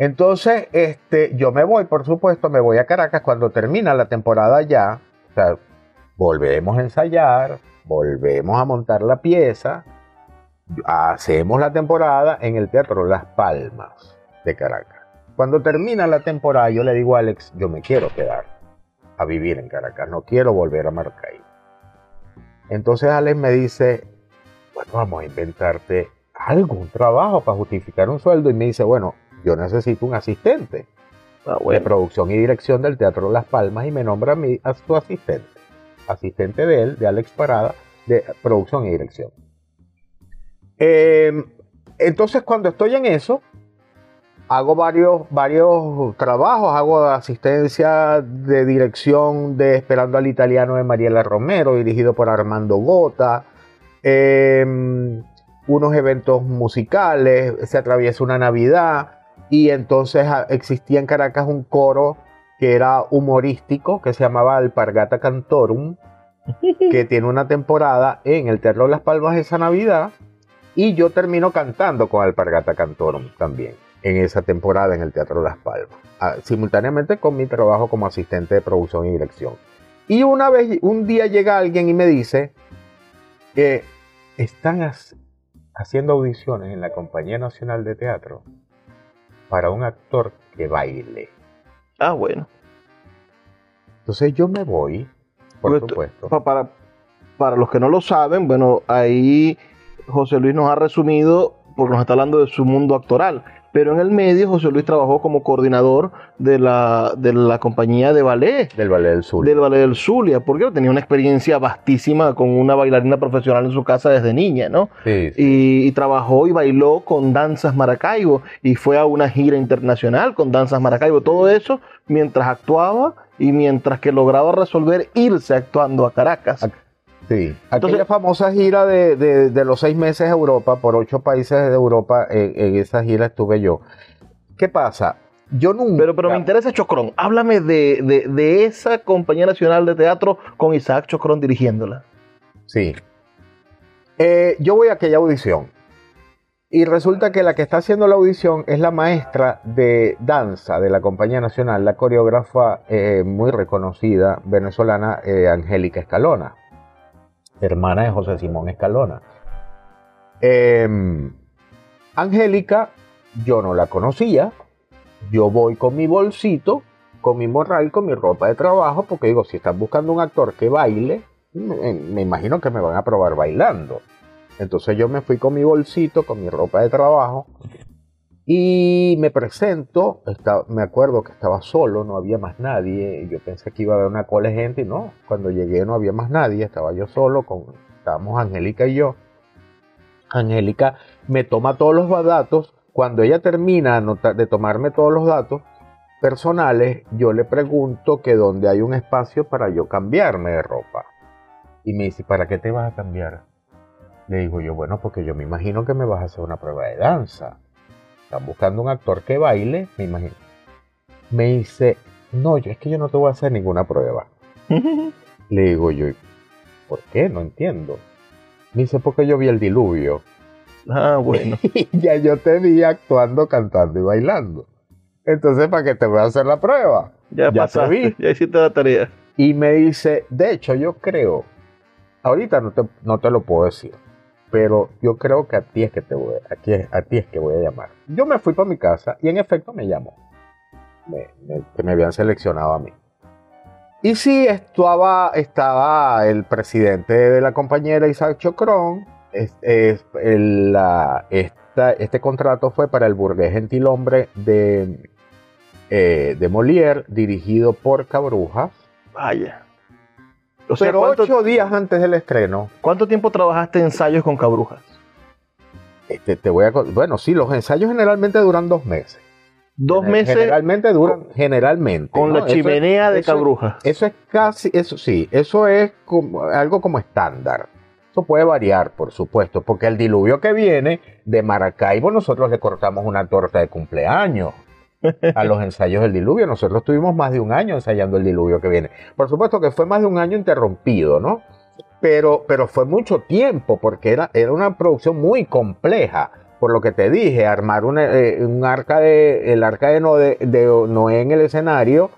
Entonces, este, yo me voy, por supuesto, me voy a Caracas cuando termina la temporada ya. O sea, volvemos a ensayar, volvemos a montar la pieza, hacemos la temporada en el Teatro Las Palmas de Caracas. Cuando termina la temporada, yo le digo a Alex, yo me quiero quedar a vivir en Caracas, no quiero volver a Maracay. Entonces Alex me dice, bueno, vamos a inventarte algo, un trabajo para justificar un sueldo. Y me dice, bueno, yo necesito un asistente Ah, de producción y dirección del Teatro Las Palmas y me nombra a mí a su asistente. Asistente de él, de Alex Parada, de producción y dirección. Eh, entonces, cuando estoy en eso, hago varios, varios trabajos, hago asistencia de dirección de Esperando al Italiano de Mariela Romero, dirigido por Armando Gota, eh, unos eventos musicales, se atraviesa una Navidad y entonces ah, existía en Caracas un coro que era humorístico, que se llamaba Alpargata Cantorum, que tiene una temporada en el Teatro de Las Palmas esa Navidad y yo termino cantando con Alpargata Cantorum también en esa temporada en el Teatro Las Palmas, simultáneamente con mi trabajo como asistente de producción y dirección. Y una vez, un día llega alguien y me dice que están haciendo audiciones en la Compañía Nacional de Teatro para un actor que baile. Ah, bueno. Entonces yo me voy, por supuesto. Para, para los que no lo saben, bueno, ahí José Luis nos ha resumido, porque nos está hablando de su mundo actoral pero en el medio José Luis trabajó como coordinador de la, de la compañía de ballet. Del ballet del Zulia. Del ballet del Zulia, porque tenía una experiencia vastísima con una bailarina profesional en su casa desde niña, ¿no? Sí, Y, trabajó y bailó con Danzas Maracaibo y fue a una gira internacional con Danzas Maracaibo. Todo eso mientras actuaba y mientras que lograba resolver irse actuando a Caracas. Sí, aquella famosa gira de, los seis meses a Europa, por ocho países de Europa, en, esa gira estuve yo. ¿Qué pasa? Yo nunca... Pero, pero me interesa Chocrón. Háblame de, esa compañía nacional de teatro con Isaac Chocrón dirigiéndola. Sí. Eh, yo voy a aquella audición. Y resulta que la que está haciendo la audición es la maestra de danza de la Compañía Nacional, la coreógrafa eh, muy reconocida venezolana, eh, Angélica Escalona hermana de José Simón Escalona. Em, Angélica, yo no la conocía. Yo voy con mi bolsito, con mi morral, con mi ropa de trabajo, porque digo, si están buscando un actor que baile, me, imagino que me van a probar bailando. Entonces yo me fui con mi bolsito, con mi ropa de trabajo, y me presento, me acuerdo que estaba solo, no había más nadie, yo pensé que iba a haber una cola de gente y no, cuando llegué no había más nadie, estaba yo solo, con, estábamos Angélica y yo. Angélica me toma todos los datos, cuando ella termina de tomarme todos los datos personales, yo le pregunto que dónde hay un espacio para yo cambiarme de ropa. Y me dice, ¿para qué te vas a cambiar? Le digo yo, bueno, porque yo me imagino que me vas a hacer una prueba de danza están buscando un actor que baile, me imagino. Me dice, no, yo es que yo no te voy a hacer ninguna prueba. Le digo yo, ¿por qué? No entiendo. Me dice, porque yo vi el diluvio. Ah, bueno. y ya yo te vi actuando, cantando y bailando. Entonces, ¿para qué te voy a hacer la prueba? Ya, ya te vi. Ya hiciste la tarea. Y me dice, de hecho, yo creo, ahorita no te, no te lo puedo decir, pero yo creo que a ti es que te voy, a, a ti es que voy a llamar. Yo me fui para mi casa y en efecto me llamó, que me habían seleccionado a mí. Y sí, estaba, estaba el presidente de la compañera Isaac Chocrón. Es, este contrato fue para el burgués gentilhombre de, eh, de Molière, dirigido por Cabrujas. Vaya. O sea, Pero ocho días antes del estreno. ¿Cuánto tiempo trabajaste ensayos con Cabrujas? Este, te voy a, bueno, sí, los ensayos generalmente duran dos meses. Dos meses. Generalmente duran, generalmente. Con la chimenea de Cabrujas. Eso es casi, eso sí, eso es como, algo como estándar. Eso puede variar, por supuesto, porque el diluvio que viene de Maracaibo nosotros le cortamos una torta de cumpleaños a los ensayos del diluvio. Nosotros tuvimos más de un año ensayando el diluvio que viene. Por supuesto que fue más de un año interrumpido, ¿no? Pero, pero fue mucho tiempo porque era, era una producción muy compleja. Por lo que te dije, armar eh, un arca de, el arca de Noé, de Noé en el escenario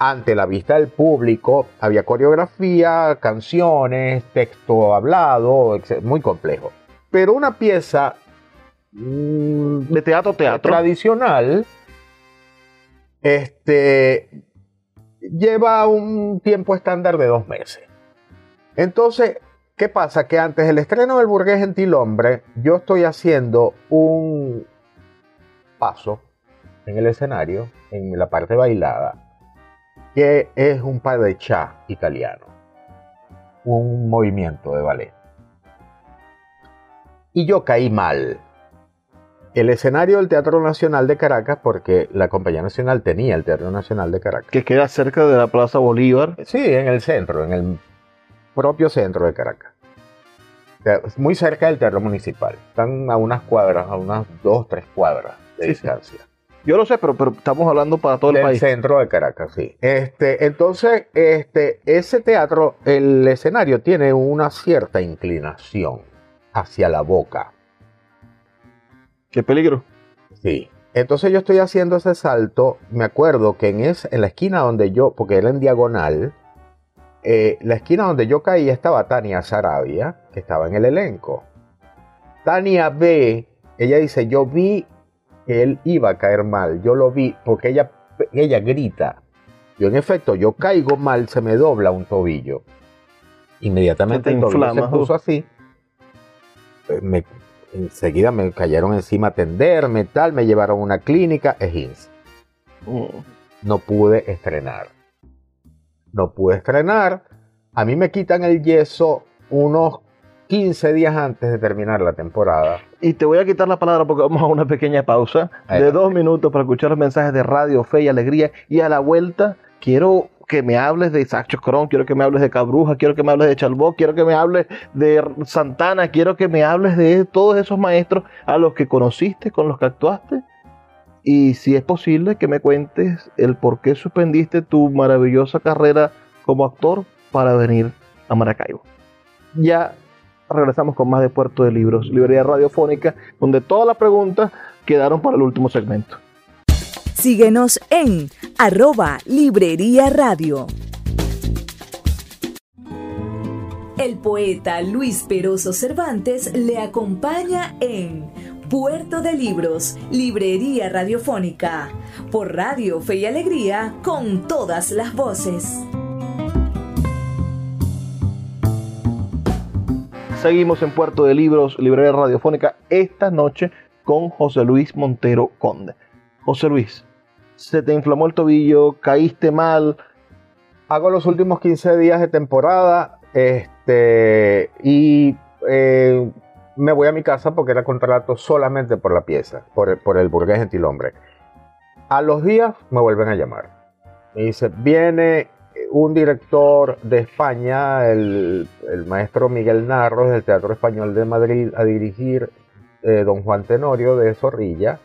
ante la vista del público, había coreografía, canciones, texto hablado, muy complejo. Pero una pieza mm, de teatro, teatro tradicional este, lleva un tiempo estándar de dos meses. Entonces, ¿qué pasa? Que antes del estreno del Burgués Gentilhombre, yo estoy haciendo un paso en el escenario, en la parte bailada, que es un pas de cha italiano, un movimiento de ballet. y yo caí mal. El escenario del Teatro Nacional de Caracas, porque la Compañía Nacional tenía el Teatro Nacional de Caracas. Que queda cerca de la Plaza Bolívar. Sí, en el centro, en el propio centro de Caracas. Muy cerca del Teatro Municipal. Están a unas cuadras, a unas dos, tres cuadras de Sí, sí. distancia. Yo lo sé, pero, pero estamos hablando para todo el del país. centro de Caracas, sí. Este, entonces, este, ese teatro, el escenario tiene una cierta inclinación hacia la boca. Qué peligro. Sí. Entonces yo estoy haciendo ese salto. Me acuerdo que en, es, en la esquina donde yo, porque era en diagonal, eh, la esquina donde yo caí estaba Tania Sarabia, que estaba en el elenco. Tania ve, ella dice, yo vi que él iba a caer mal, yo lo vi, porque ella, ella grita. Yo en efecto, yo caigo mal, se me dobla un tobillo. Inmediatamente el tobillo inflama, se puso así. Eh, Me, enseguida me cayeron encima a atenderme, tal, me llevaron a una clínica, es Mm. no pude estrenar. No pude estrenar. A mí me quitan el yeso unos 15 días antes de terminar la temporada. Y te voy a quitar la palabra porque vamos a una pequeña pausa de dos minutos para escuchar los mensajes de Radio, Fe y Alegría. Y a la vuelta quiero que me hables de Isaac Chocrón, quiero que me hables de Cabruja, quiero que me hables de Chalbó, quiero que me hables de Santana, quiero que me hables de todos esos maestros a los que conociste, con los que actuaste. Y si es posible que me cuentes el por qué suspendiste tu maravillosa carrera como actor para venir a Maracaibo. Ya regresamos con más de Puerto de Libros, librería radiofónica, donde todas las preguntas quedaron para el último segmento. Síguenos en arroba Librería Radio. El poeta Luis Peroso Cervantes le acompaña en Puerto de Libros, Librería Radiofónica, por Radio Fe y Alegría, con todas las voces. Seguimos en Puerto de Libros, librería radiofónica, esta noche con José Luis Montero Conde. José Luis, se te inflamó el tobillo, caíste mal, Hago los últimos 15 días de temporada este, y eh, me voy a mi casa porque era contrato solamente por la pieza, por el, por el burgués gentilhombre. A los días me vuelven a llamar. Me dice, viene un director de España, el, el maestro Miguel Narros del Teatro Español de Madrid, a dirigir eh, Don Juan Tenorio de Zorrilla.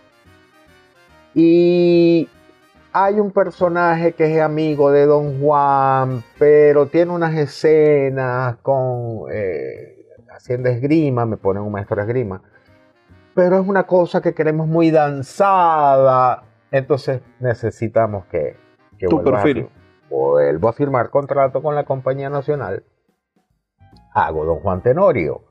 Y hay un personaje que es amigo de Don Juan, pero tiene unas escenas con eh, haciendo esgrima, me ponen un maestro de esgrima, pero es una cosa que queremos muy danzada, entonces necesitamos que, que Tu a perfil. fir- vuelvo a firmar contrato con la compañía nacional, hago Don Juan Tenorio.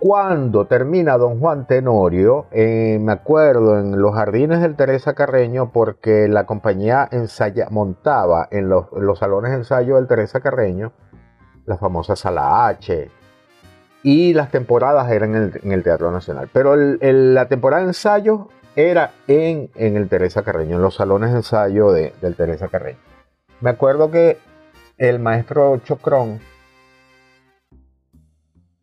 Cuando termina Don Juan Tenorio, eh, me acuerdo en los jardines del Teresa Carreño, porque la compañía ensaya, montaba en los, salones de ensayo del Teresa Carreño, la famosa sala H, y las temporadas eran en el, Teatro Nacional. Pero la temporada de ensayo era en, en el Teresa Carreño, en los salones de ensayo de- del Teresa Carreño. Me acuerdo que el maestro Chocrón,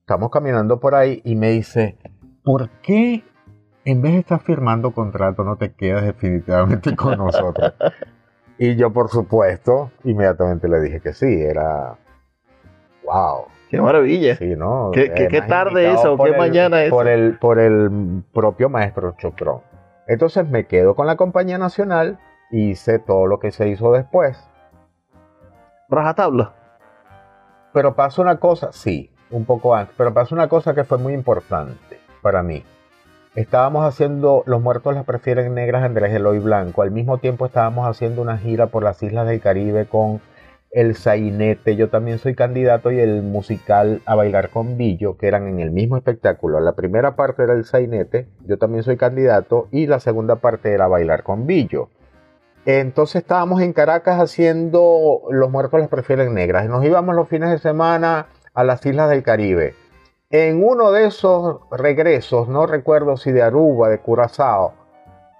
estamos caminando por ahí y me dice, ¿por qué en vez de estar firmando contrato no te quedas definitivamente con nosotros? y yo, por supuesto, inmediatamente le dije que sí, era... ¡Wow! qué maravilla. Sí, ¿no? ¿Qué- qué- qué tarde eso? ¿Qué el- mañana eso? Por el, por el propio maestro Chocrón. Entonces me quedo con la compañía nacional y hice todo lo que se hizo después. Rajatabla. Pero pasó una cosa, sí, un poco antes, pero pasó una cosa que fue muy importante para mí. Estábamos haciendo Los Muertos las Prefieren Negras Andrés Eloy Blanco. Al mismo tiempo estábamos haciendo una gira por las islas del Caribe con El Sainete. Yo también soy candidato y el musical A Bailar con Billo, que eran en el mismo espectáculo. La primera parte era El Sainete, yo también soy candidato, y la segunda parte era Bailar con Billo. Entonces estábamos en Caracas haciendo Los Muertos las Prefieren Negras. Nos íbamos los fines de semana a las islas del Caribe. En uno de esos regresos, no recuerdo si de Aruba, de Curazao,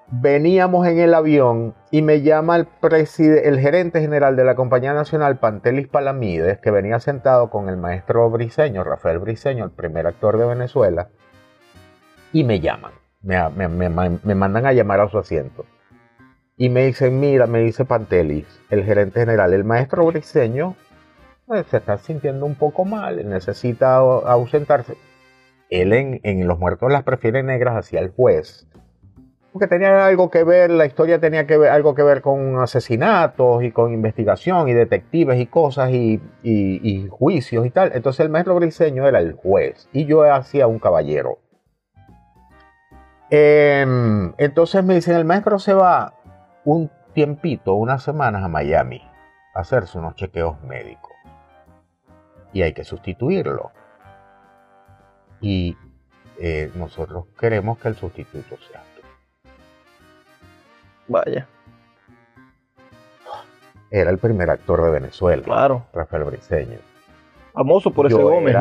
veníamos en el avión y me llama el, el gerente general de la Compañía Nacional, Pantelis Palamides, que venía sentado con el maestro Briseño, Rafael Briseño, el primer actor de Venezuela, y me llaman, me, me, me, me mandan a llamar a su asiento. Y me dicen, mira, me dice Pantelis, el gerente general, el maestro briseño se está sintiendo un poco mal, necesita ausentarse. Él en, Los Muertos las prefiere negras hacia el juez que tenía algo que ver, la historia tenía que ver, algo que ver con asesinatos y con investigación y detectives y cosas y, juicios y tal. Entonces el maestro briseño era el juez y yo hacía un caballero. Em, entonces me dicen, el maestro se va un tiempito, unas semanas a Miami a hacerse unos chequeos médicos. Y hay que sustituirlo. Y eh, nosotros queremos que el sustituto sea Vaya. Era el primer actor de Venezuela. Claro. Rafael Briceño. Famoso por ese Gómez,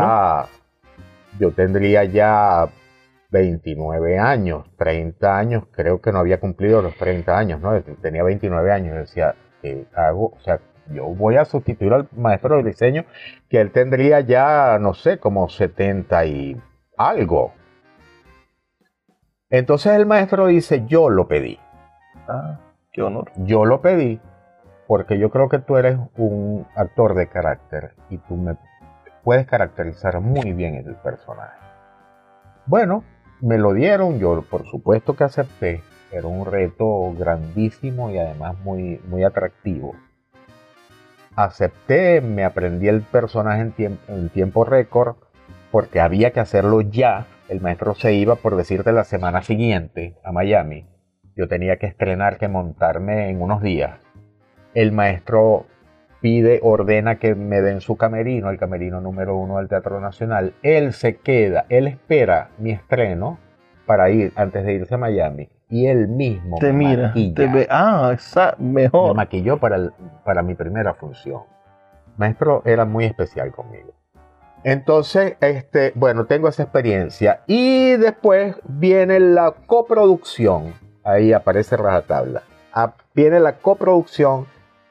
Yo tendría ya 29 años, 30 años, creo que no había cumplido los 30 años, ¿no? Tenía 29 años, decía, ¿qué hago? O sea, yo voy a sustituir al maestro de diseño, que él tendría ya, no sé, como 70 y algo. Entonces el maestro dice, yo lo pedí. Ah, qué honor. Yo lo pedí porque yo creo que tú eres un actor de carácter y tú me puedes caracterizar muy bien el personaje. Bueno, me lo dieron, yo por supuesto que acepté. Era un reto grandísimo y además muy, muy atractivo. Acepté, me aprendí el personaje en, tiempo, récord porque había que hacerlo ya. El maestro se iba, por decirte, la semana siguiente a Miami yo tenía que estrenar, que montarme en unos días. El maestro pide, ordena que me den su camerino, el camerino número uno del Teatro Nacional. Él se queda, él espera mi estreno para ir antes de irse a Miami. Y él mismo te mira, te ve, ah, mejor. Me maquilló para, para mi primera función. Maestro era muy especial conmigo. Entonces, este, bueno, tengo esa experiencia. Y después viene la coproducción ahí aparece Rajatabla. Ah, viene la coproducción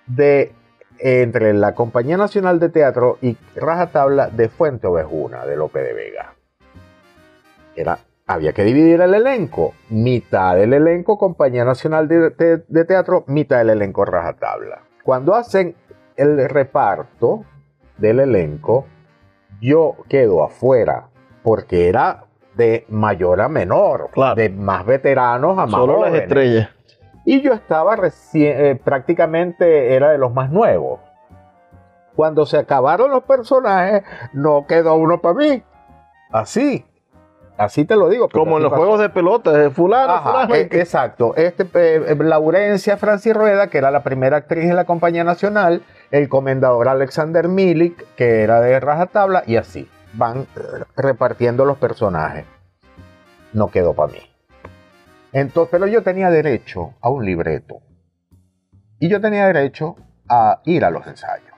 de entre la Compañía Nacional de Teatro y Rajatabla de Fuente Ovejuna de Lope de Vega. Era, había que dividir el elenco. Mitad del elenco Compañía Nacional de, de Teatro, mitad del elenco Rajatabla. Cuando hacen el reparto del elenco, yo quedo afuera porque era de mayor a menor, de más veteranos a más Solo las estrellas. Y yo estaba recién, eh, prácticamente era de los más nuevos. Cuando se acabaron los personajes, no quedó uno para mí. Así, así te lo digo. Como en los juegos de pelota, de fulano, fulano. Eh, exacto. Este, eh, Laurencia Francis Rueda, que era la primera actriz de la compañía nacional, el comendador Alexander Milik, que era de rajatabla, y así van repartiendo los personajes. No quedó para mí. Entonces, pero yo tenía derecho a un libreto. Y yo tenía derecho a ir a los ensayos.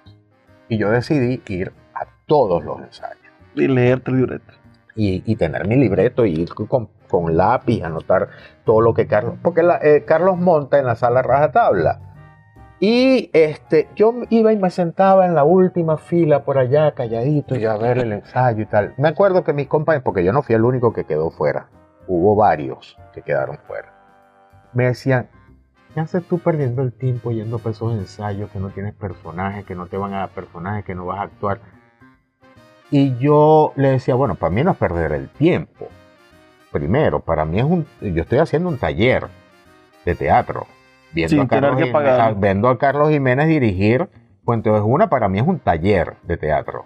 Y yo decidí ir a todos los ensayos. Y leer tu libreto. Y, tener mi libreto y ir con, con, lápiz, anotar todo lo que Carlos. Porque eh, Carlos monta en la sala raja tabla y este, yo iba y me sentaba en la última fila por allá, calladito, y a ver el ensayo y tal. Me acuerdo que mis compañeros, porque yo no fui el único que quedó fuera, hubo varios que quedaron fuera. Me decían, ¿qué haces tú perdiendo el tiempo yendo a esos ensayos que no tienes personajes, que no te van a dar personajes, que no vas a actuar? Y yo le decía, bueno, para mí no es perder el tiempo. Primero, para mí es un, yo estoy haciendo un taller de teatro viendo, a Carlos Jiménez, a Carlos Jiménez dirigir Puente una para mí es un taller de teatro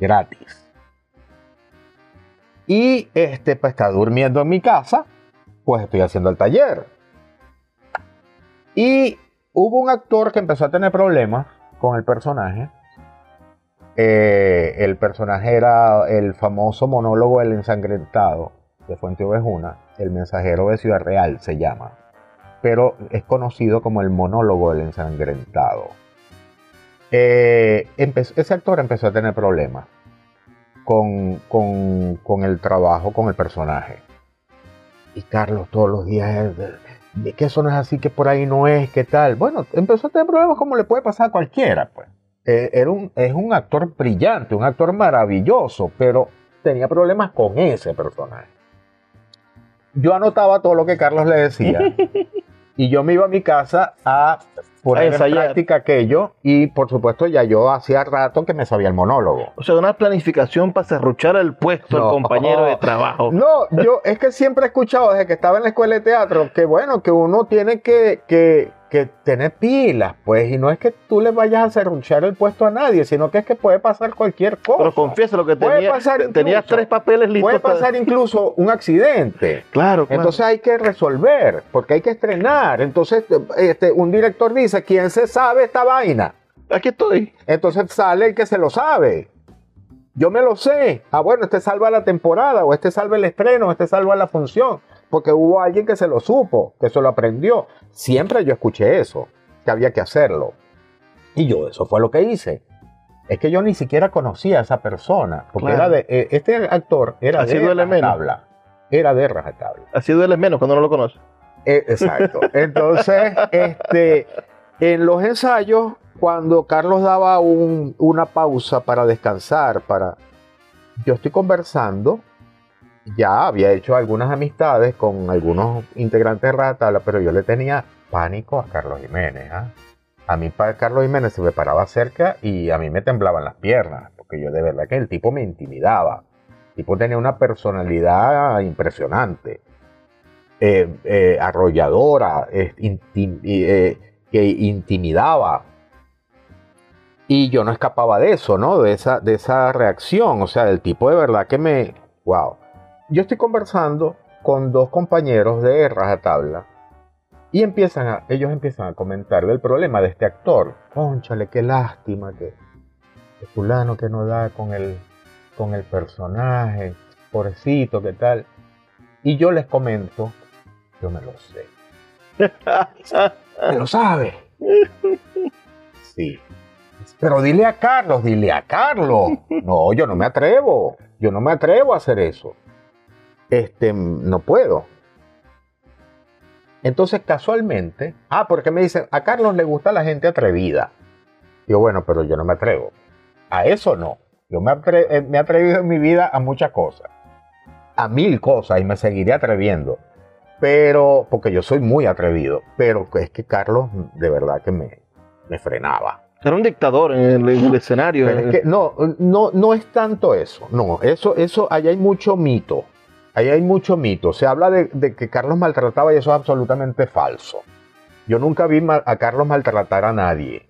gratis. Y este, pues está durmiendo en mi casa, pues estoy haciendo el taller. Y hubo un actor que empezó a tener problemas con el personaje. Eh, el personaje era el famoso monólogo El ensangrentado de Fuente Ovejuna, el mensajero de Ciudad Real se llama pero es conocido como el monólogo del ensangrentado. Eh, ese actor empezó a tener problemas con, el trabajo, con el personaje. Y Carlos todos los días, de que eso no es así, que por ahí no es, que tal. Bueno, empezó a tener problemas como le puede pasar a cualquiera, pues. Eh, era un, es un actor brillante, un actor maravilloso, pero tenía problemas con ese personaje. yo anotaba todo lo que Carlos le decía y yo me iba a mi casa a poner en práctica aquello y por supuesto ya yo hacía rato que me sabía el monólogo. O sea, una planificación para serruchar el puesto No. al compañero de trabajo. No, yo es que siempre he escuchado desde que estaba en la escuela de teatro que bueno, que uno tiene que, que, que tener pilas, pues, y no es que tú le vayas a serruchar el puesto a nadie, sino que es que puede pasar cualquier cosa. Pero confiesa lo que tenía, pasar te- tenías tres papeles listos. Puede para- pasar incluso un accidente. Claro, claro. Entonces hay que resolver, porque hay que estrenar. Entonces, este, un director dice, ¿quién se sabe esta vaina? aquí estoy. Entonces sale el que se lo sabe. Yo me lo sé. Ah, bueno, este salva la temporada, o este salva el estreno, o este salva la función. Porque hubo alguien que se lo supo, que se lo aprendió. Siempre yo escuché eso, que había que hacerlo. Y yo, eso fue lo que hice. Es que yo ni siquiera conocía a esa persona. Porque Claro. era de, eh, este actor era Así de rajatabla. Era de rajatabla. Así duele menos cuando no lo conoces. Eh, exacto. Entonces, este, en los ensayos, cuando Carlos daba un- una pausa para descansar, para, yo estoy conversando, ya había hecho algunas amistades con algunos integrantes de Ratabla, pero yo le tenía pánico a Carlos Jiménez. ¿ah? A mí Carlos Jiménez se me paraba cerca y a mí me temblaban las piernas, porque yo de verdad que el tipo me intimidaba. El tipo tenía una personalidad impresionante eh, eh, arrolladora, eh, eh, que intimidaba. Y yo no escapaba de eso, ¿no? De esa, de esa reacción. O sea, el tipo de verdad que me. ¡Wow! Yo estoy conversando con dos compañeros de Rajatabla y empiezan a, ellos empiezan a comentar del problema de este actor. Conchale, qué lástima que fulano que no da con el, con el personaje, pobrecito, qué tal. Y yo les comento, yo me lo sé. ¿Me lo sabe? Sí. Pero dile a Carlos, dile a Carlos. No, yo no me atrevo. Yo no me atrevo a hacer eso. Este, no puedo. Entonces, casualmente, ah, porque me dicen, a Carlos le gusta la gente atrevida. Digo, bueno, pero yo no me atrevo. A eso no. Yo me, atre- eh, me he atrevido en mi vida a muchas cosas. A mil cosas y me seguiré atreviendo. Pero, porque yo soy muy atrevido. Pero es que Carlos, de verdad que me, me frenaba. Era un dictador en el, en el escenario. Es que no, no, no es tanto eso. No, eso, eso, ahí hay mucho mito. Ahí hay mucho mito. Se habla de, que Carlos maltrataba y eso es absolutamente falso. Yo nunca vi a Carlos maltratar a nadie.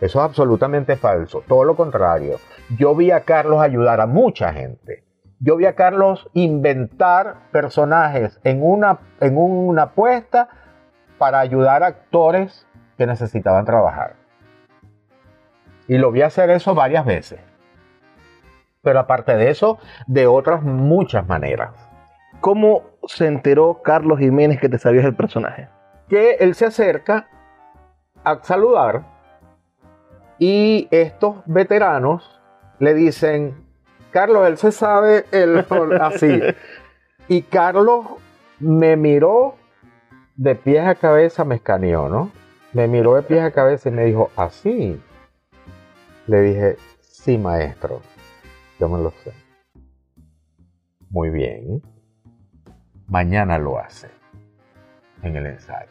Eso es absolutamente falso. Todo lo contrario. Yo vi a Carlos ayudar a mucha gente. Yo vi a Carlos inventar personajes en una, en una apuesta para ayudar a actores que necesitaban trabajar. Y lo vi hacer eso varias veces. Pero aparte de eso, de otras muchas maneras. ¿Cómo se enteró Carlos Jiménez que te sabías el personaje? Que él se acerca a saludar y estos veteranos le dicen, Carlos, él se sabe el así. Y Carlos me miró de pies a cabeza, me escaneó, ¿no? Me miró de pies a cabeza y me dijo, así. Le dije, sí, maestro, yo me lo sé. Muy bien. Mañana lo hace en el ensayo.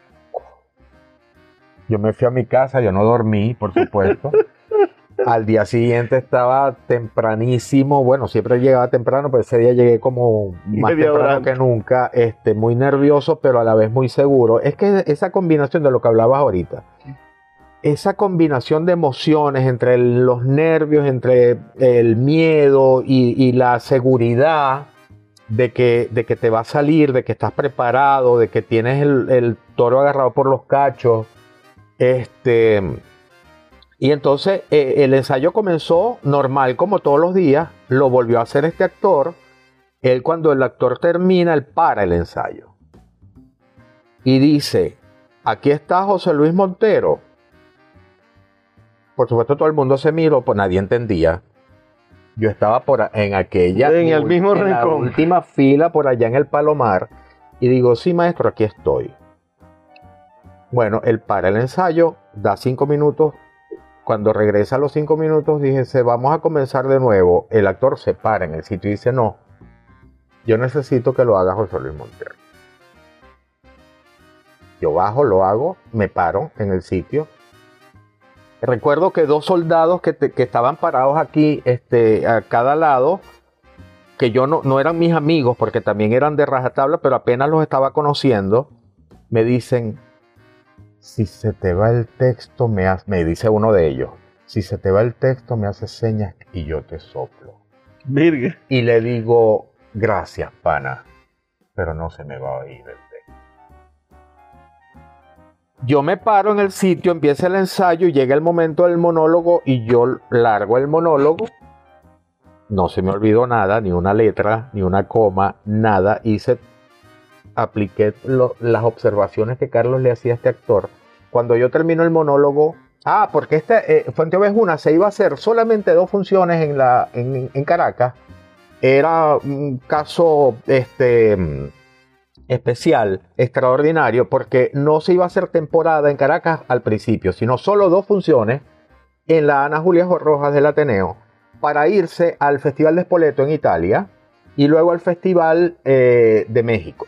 Yo me fui a mi casa, yo no dormí, por supuesto. Al día siguiente estaba tempranísimo, bueno, siempre llegaba temprano, pero ese día llegué como más temprano que nunca, este, muy nervioso, pero a la vez muy seguro. Es que esa combinación de lo que hablabas ahorita, esa combinación de emociones entre los nervios, entre el miedo y, y la seguridad de que, de que te va a salir, de que estás preparado, de que tienes el, el toro agarrado por los cachos. Este, y entonces eh, el ensayo comenzó normal como todos los días, lo volvió a hacer este actor. Él cuando el actor termina, él para el ensayo. Y dice, aquí está José Luis Montero. Por supuesto todo el mundo se miró, pues nadie entendía. Yo estaba por en aquella En el mismo en la rincón. última fila por allá en el Palomar y digo, sí maestro, aquí estoy. Bueno, él para el ensayo, da cinco minutos. Cuando regresa a los cinco minutos, dije, "Se- vamos a comenzar de nuevo. El actor se para en el sitio y dice, no, yo necesito que lo haga José Luis Montero. Yo bajo, lo hago, me paro en el sitio. Recuerdo que dos soldados que, te- que estaban parados aquí este, a cada lado, que yo no, no eran mis amigos porque también eran de rajatabla, pero apenas los estaba conociendo, me dicen, si se te va el texto, me, ha- me dice uno de ellos, si se te va el texto, me haces señas y yo te soplo. Virgen. Y le digo, gracias, pana, pero no se me va a oír el. Yo me paro en el sitio, empieza el ensayo, llega el momento del monólogo y yo largo el monólogo. No se me olvidó nada, ni una letra, ni una coma, nada. Hice, apliqué las observaciones que Carlos le hacía a este actor. Cuando yo termino el monólogo, ah, porque este eh, Fuente Ovejuna se iba a hacer solamente dos funciones en, la, en, Caracas. Era un caso este, especial, extraordinario, porque no se iba a hacer temporada en Caracas al principio, sino solo dos funciones en la Ana Julia Rojas del Ateneo para irse al Festival de Spoleto en Italia y luego al Festival eh, de México,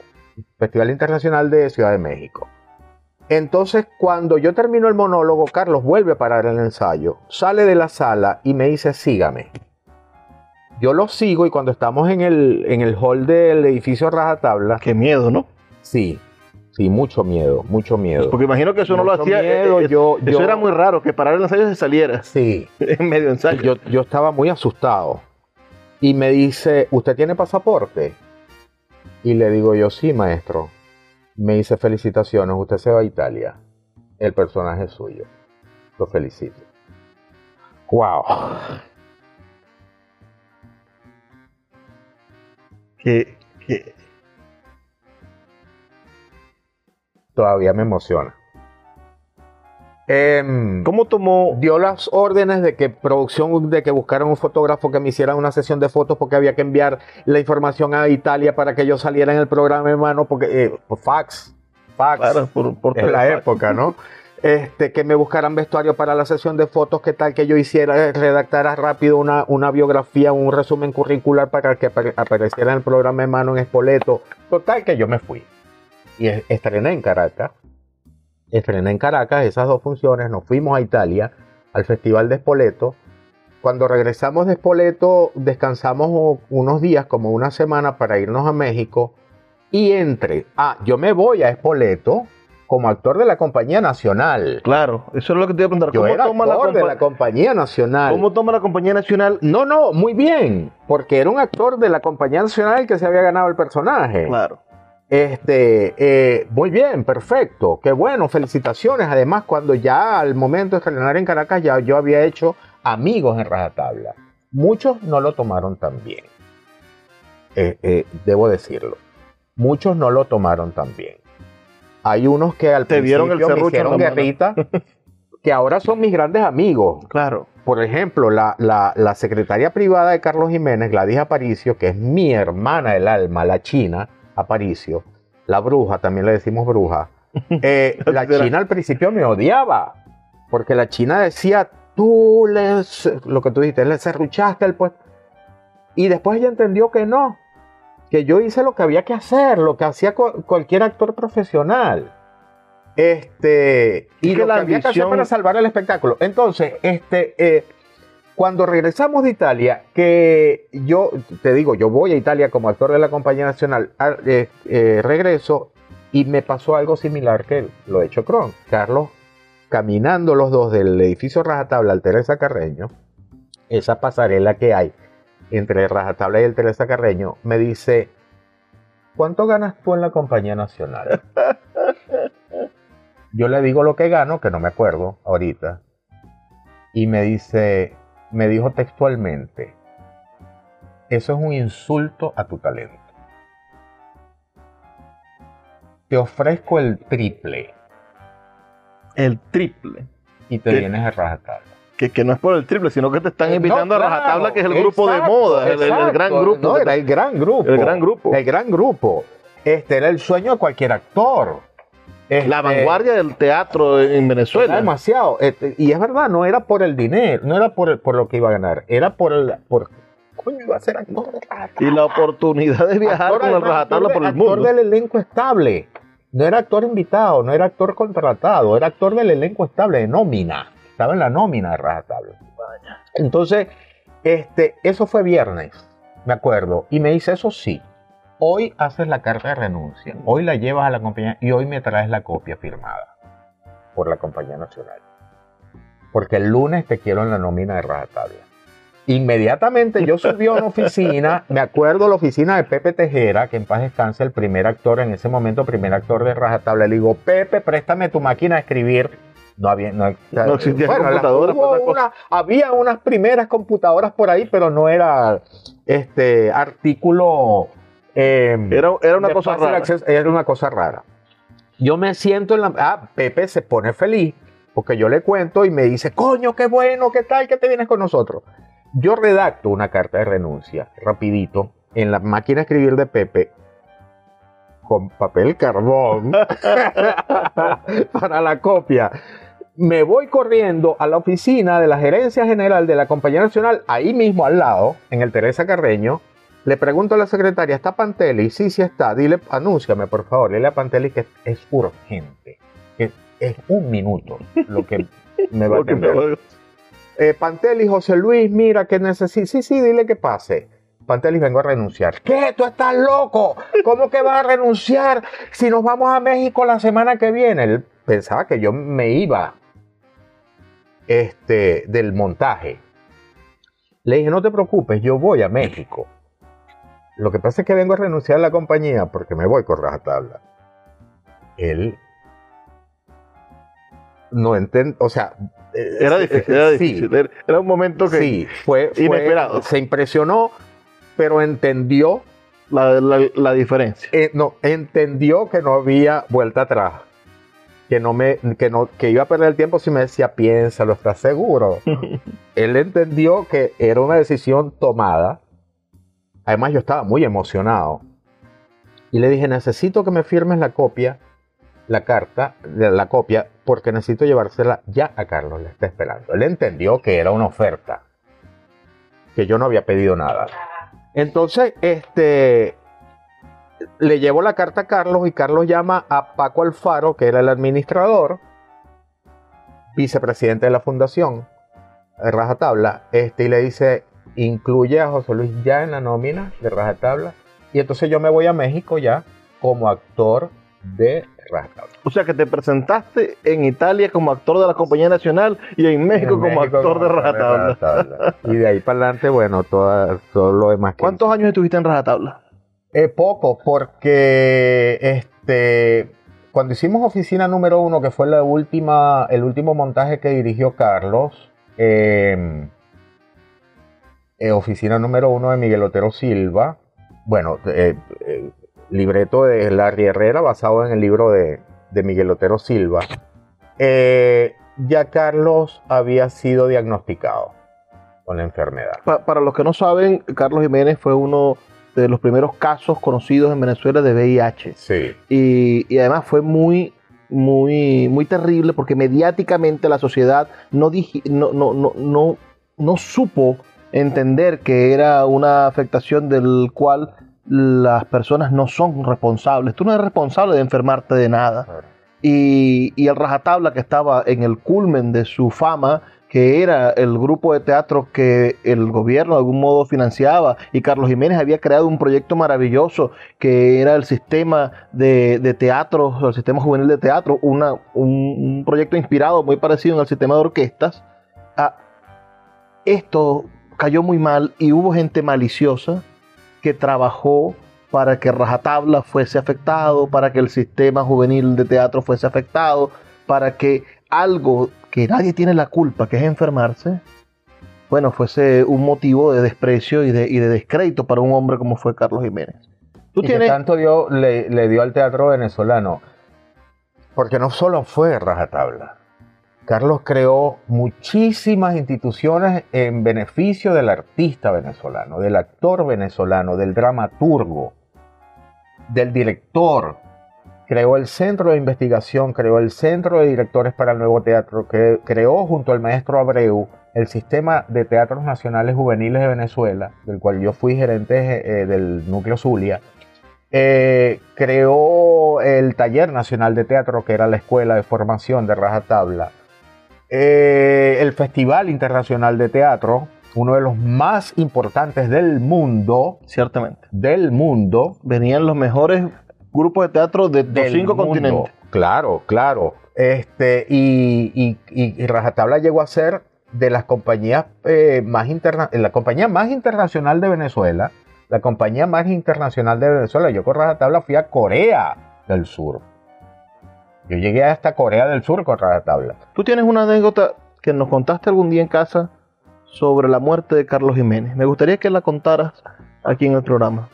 Festival Internacional de Ciudad de México. Entonces, cuando yo termino el monólogo, Carlos vuelve a parar el ensayo, sale de la sala y me dice, sígame. Yo lo sigo y cuando estamos en el, en el hall del edificio Rajatabla, Qué miedo, ¿no? sí, sí, mucho miedo, mucho miedo. Porque imagino que eso no lo hacía. miedo, eh, eh, yo- eso yo- era muy raro, que parar el ensayo se saliera Sí, en medio ensayo. yo, yo estaba muy asustado. Y me dice, ¿usted tiene pasaporte? Y le digo yo, sí, maestro. Me dice, felicitaciones, usted se va a Italia. El personaje es suyo. Lo felicito. Wow. Que, que- Todavía me emociona. Em, ¿Cómo tomó? dio las órdenes de que producción, de que buscaran un fotógrafo que me hiciera una sesión de fotos porque había que enviar la información a Italia para que yo saliera en el programa, hermano, porque eh, por fax, fax, Claro, por, por en la época, ¿no? Este, que me buscaran vestuario para la sesión de fotos, que tal que yo hiciera, eh, redactara rápido una, una biografía, un resumen curricular para que apare- apareciera en el programa de mano en Espoleto. Total que yo me fui. Y es- estrené en Caracas. Estrené en Caracas esas dos funciones. Nos fuimos a Italia, al Festival de Espoleto. Cuando regresamos de Espoleto, descansamos unos días, como una semana, para irnos a México. Y entre, ah, yo me voy a Espoleto como actor de la compañía nacional. Claro, eso es lo que te iba a preguntar. Yo ¿Cómo era toma, la de la compañía nacional. ¿Cómo toma la compañía nacional? No, no, muy bien, porque era un actor de la compañía nacional que se había ganado el personaje. Claro. Este, eh, muy bien, perfecto, qué bueno, felicitaciones. Además, cuando ya al momento de estrenar en Caracas, ya yo había hecho amigos en Rajatabla. Muchos no lo tomaron tan bien. Eh, eh, debo decirlo. Muchos no lo tomaron tan bien. Hay unos que al Te vieron el principio me hicieron guerrita, que ahora son mis grandes amigos Claro. por ejemplo, la, la, la secretaria privada de Carlos Jiménez, Gladys Aparicio, que es mi hermana del alma, la china Aparicio, la bruja, también le decimos bruja, eh, la china al principio me odiaba, porque la china decía, tú le, lo que tú dijiste, le serruchaste el puesto. Y después ella entendió que no, que yo hice lo que había que hacer, lo que hacía cu- cualquier actor profesional. Este, y que lo que la había que hacer para salvar el espectáculo. Entonces, este, eh, cuando regresamos de Italia, que yo te digo, yo voy a Italia como actor de la compañía nacional, a- eh, eh, regreso y me pasó algo similar que lo hecho Cron. Carlos, caminando los dos del edificio Rajatabla al Teresa Carreño, esa pasarela que hay entre Rajatabla y el Teresa Carreño, me dice, ¿cuánto ganas tú en la compañía nacional? Yo le digo lo que gano, que no me acuerdo ahorita, y me dice, me dijo textualmente, eso es un insulto a tu talento. Te ofrezco el triple El triple. y te ¿Qué? vienes a rajatabla. Que, que no es por el triple, sino que te están Eh, invitando no, a Rajatabla, que es el grupo de moda, el, gran grupo. No, era el gran grupo. El gran grupo. El gran grupo. Este era el sueño de cualquier actor. Este, la vanguardia del teatro en Era Venezuela. demasiado. Este, y es verdad, no era por el dinero, no era por, el- por lo que iba a ganar, era por el. Por, coño, iba a ser actor de Rajatabla. Y la oportunidad de viajar Actor, con el Rajatabla por el mundo. Actor del elenco estable. no era actor invitado, no era actor contratado, era actor del elenco estable, de nómina. Estaba en la nómina de Rajatabla. Entonces, este, eso fue viernes, me acuerdo. Y me dice, eso sí, hoy haces la carta de renuncia, hoy la llevas a la compañía y hoy me traes la copia firmada por la compañía nacional. Porque el lunes te quiero en la nómina de Rajatabla. Inmediatamente yo subí a una oficina, me acuerdo la oficina de Pepe Tejera, que en paz descanse, el primer actor en ese momento, primer actor de Rajatabla. Le digo, Pepe, préstame tu máquina de escribir. No había, no, bueno, para una- había unas primeras computadoras por ahí, pero no era este artículo. eh, Era, era una cosa rara. acceso, era una cosa rara. Yo me siento en la. Ah, Pepe se pone feliz porque yo le cuento y me dice, coño, qué bueno, qué tal, que te vienes con nosotros. Yo redacto una carta de renuncia, rapidito, en la máquina de escribir de Pepe, con papel carbón, para la copia. Me voy corriendo a la oficina de la gerencia general de la Compañía Nacional, ahí mismo al lado, en el Teresa Carreño. Le pregunto a la secretaria, ¿está Panteli? Sí, sí está. Dile, anúnciame, por favor. Dile a Panteli que es urgente. Que es un minuto lo que me va a atender eh, Pantelis, José Luis, mira que necesito. Sí, sí, dile que pase. Pantelis, vengo a renunciar. ¿Qué? ¿Tú estás loco? ¿Cómo que vas a renunciar si nos vamos a México la semana que viene? Él pensaba que yo me iba este, del montaje. Le dije, no te preocupes, yo voy a México. Lo que pasa es que vengo a renunciar a la compañía porque me voy con rajatabla. Él no entiende, o sea, eh, Era eh, difícil, era difícil. Era- Era un momento que Sí, fue, fue- Inesperado. Se impresionó, pero entendió, la, la- la diferencia. eh, no, entendió que no había vuelta atrás. Que no me, que no, que iba a perder el tiempo si me decía, piénsalo, ¿estás seguro? Él entendió que era una decisión tomada. Además, yo estaba muy emocionado. Y le dije, necesito que me firmes la copia, la carta, de la copia, porque necesito llevársela ya a Carlos, le está esperando. Él entendió que era una oferta, que yo no había pedido nada. Entonces, este, le llevo la carta a Carlos y Carlos llama a Paco Alfaro, que era el administrador, vicepresidente de la fundación, de Rajatabla, este, y le dice, incluye a José Luis ya en la nómina de Rajatabla. Y entonces yo me voy a México ya como actor de Rajatabla. O sea que te presentaste en Italia como actor de la Compañía Nacional y en México En como México actor como de Rajatabla. Rajatabla. Y de ahí para adelante, bueno, toda- todo lo demás que ¿Cuántos años estuviste en Rajatabla? Poco, porque este, cuando hicimos oficina número uno, que fue la última, el último montaje que dirigió Carlos, eh, eh, oficina número uno de Miguel Otero Silva, bueno, eh, eh, libreto de Larry Herrera basado en el libro de, Miguel Otero Silva, ya Carlos había sido diagnosticado con la enfermedad. Pa- para los que no saben, Carlos Jiménez fue uno de los primeros casos conocidos en Venezuela de VIH. Sí. y, y además fue muy muy muy terrible porque mediáticamente la sociedad no, digi- no, no, no, no, no supo entender que era una afectación del cual las personas no son responsables. Tú no eres responsable de enfermarte de nada. Y, y el rajatabla que estaba en el culmen de su fama, que era el grupo de teatro que el gobierno de algún modo financiaba, y Carlos Jiménez había creado un proyecto maravilloso que era el sistema de, de el sistema juvenil de teatro, una, un, un proyecto inspirado muy parecido en el sistema de orquestas. Ah, esto cayó muy mal y hubo gente maliciosa que trabajó para que Rajatabla fuese afectado, para que el sistema juvenil de teatro fuese afectado, para que algo que nadie tiene la culpa, que es enfermarse, bueno, fuese un motivo de desprecio y de, y de descrédito para un hombre como fue Carlos Jiménez. Tú y que tienes... tanto dio, le, le dio al teatro venezolano. Porque no solo fue rajatabla. Carlos creó muchísimas instituciones en beneficio del artista venezolano, del actor venezolano, del dramaturgo, del director. Creó el centro de investigación, creó el centro de directores para el nuevo teatro, cre- creó junto al maestro Abreu el sistema de teatros nacionales juveniles de Venezuela, del cual yo fui gerente eh, del núcleo Zulia. Eh, creó el Taller Nacional de Teatro, que era la escuela de formación de Rajatabla, eh, el Festival Internacional de Teatro, uno de los más importantes del mundo, Ciertamente. del mundo, Venían los mejores grupos de teatro de los cinco mundo. continentes. Claro, claro. Este, y, y, y- y Rajatabla llegó a ser de las compañías eh, más interna la compañía más internacional de Venezuela, la compañía más internacional de Venezuela. Yo con Rajatabla fui a Corea del Sur. Yo llegué hasta Corea del Sur con Rajatabla. Tú tienes una anécdota que nos contaste algún día en casa sobre la muerte de Carlos Jiménez. Me gustaría que la contaras aquí en el programa.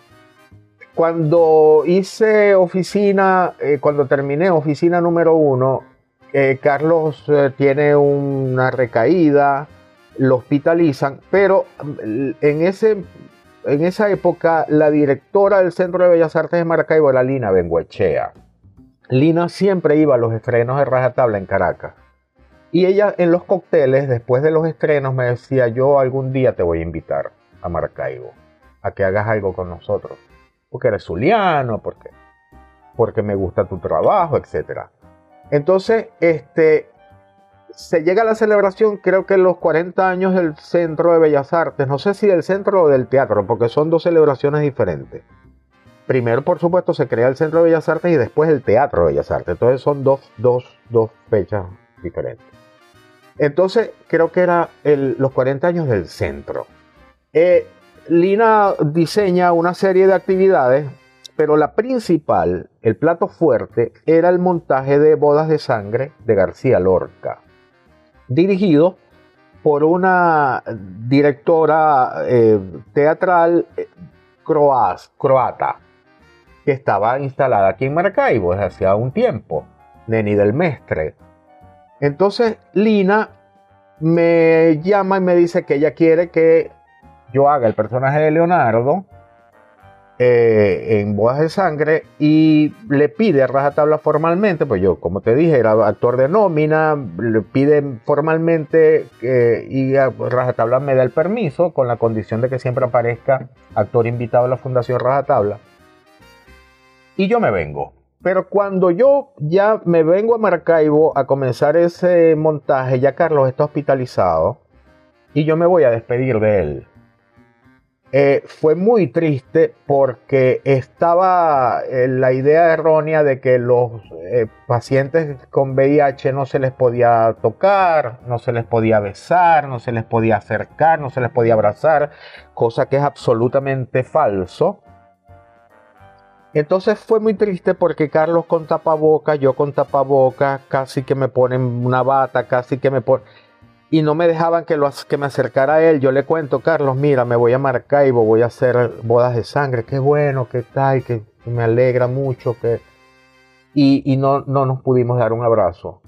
Cuando hice oficina, eh, cuando terminé oficina número uno, eh, Carlos eh, tiene una recaída, lo hospitalizan, pero mm, en, ese, en esa época la directora del Centro de Bellas Artes de Maracaibo era Lina Benguechea. Lina siempre iba a los estrenos de Rajatabla en Caracas. Y ella en los cócteles, después de los estrenos, me decía, yo algún día te voy a invitar a Maracaibo, a que hagas algo con nosotros porque eres zuliano, porque, porque me gusta tu trabajo, etc. Entonces, este, se llega a la celebración, creo que los 40 años del Centro de Bellas Artes, no sé si del Centro o del Teatro, porque son dos celebraciones diferentes. Primero, por supuesto, se crea el Centro de Bellas Artes y después el Teatro de Bellas Artes. Entonces son dos, dos, dos fechas diferentes. Entonces, creo que era los 40 años del centro. Eh, Lina diseña una serie de actividades, pero la principal, el plato fuerte, era el montaje de Bodas de Sangre de García Lorca, dirigido por una directora eh, teatral eh, croata que estaba instalada aquí en Maracaibo desde hacía un tiempo, Neni del Mestre. Entonces Lina me llama y me dice que ella quiere que yo haga el personaje de Leonardo eh, en Bodas de Sangre y le pide a rajatabla formalmente, pues yo, como te dije, era actor de nómina, le pide formalmente y a rajatabla me da el permiso con la condición de que siempre aparezca actor invitado a la Fundación Rajatabla. Y yo me vengo. Pero cuando yo ya me vengo a Maracaibo a comenzar ese montaje, ya Carlos está hospitalizado y yo me voy a despedir de él. Eh, fue muy triste porque estaba eh, la idea errónea de que los eh, pacientes con VIH no se les podía tocar, no se les podía besar, no se les podía acercar, no se les podía abrazar, cosa que es absolutamente falso. Entonces fue muy triste porque Carlos con tapabocas, yo con tapabocas, casi que me ponen una bata, casi que me ponen y no me dejaban que, lo, que me acercara a él. Yo le cuento, Carlos, mira, me voy a Maracaibo, voy a hacer bodas de sangre, qué bueno, qué tal, que, me alegra mucho, que... Y, y no, no nos pudimos dar un abrazo.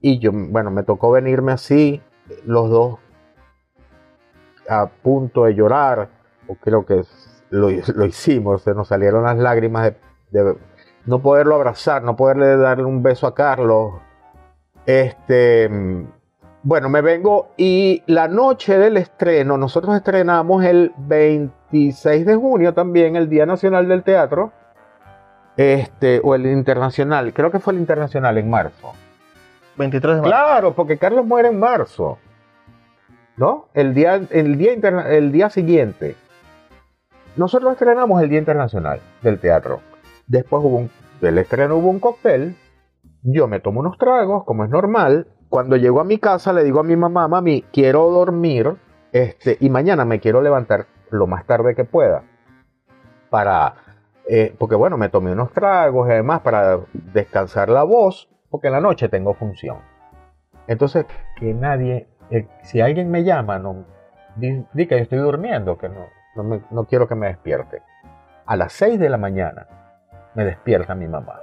Y yo, bueno, me tocó venirme así, los dos a punto de llorar, o creo que lo, lo hicimos, se nos salieron las lágrimas de, de no poderlo abrazar, no poderle darle un beso a Carlos. Este bueno, me vengo y la noche del estreno, nosotros estrenamos el 26 de junio también, el Día Nacional del Teatro, este, o el Internacional, creo que fue el Internacional en marzo. 23 de marzo. Claro, porque Carlos muere en marzo, ¿no? El día, el día, interna- el día siguiente. Nosotros estrenamos el Día Internacional del Teatro. Después hubo un, del estreno hubo un cóctel, yo me tomo unos tragos, como es normal, cuando llego a mi casa le digo a mi mamá, mami, quiero dormir este, y mañana me quiero levantar lo más tarde que pueda. Para, eh, porque bueno, me tomé unos tragos y además para descansar la voz, porque en la noche tengo función. Entonces, que nadie, eh, si alguien me llama, no, di, que yo estoy durmiendo, que no, no, me- no quiero que me despierte. A las 6 de la mañana me despierta mi mamá.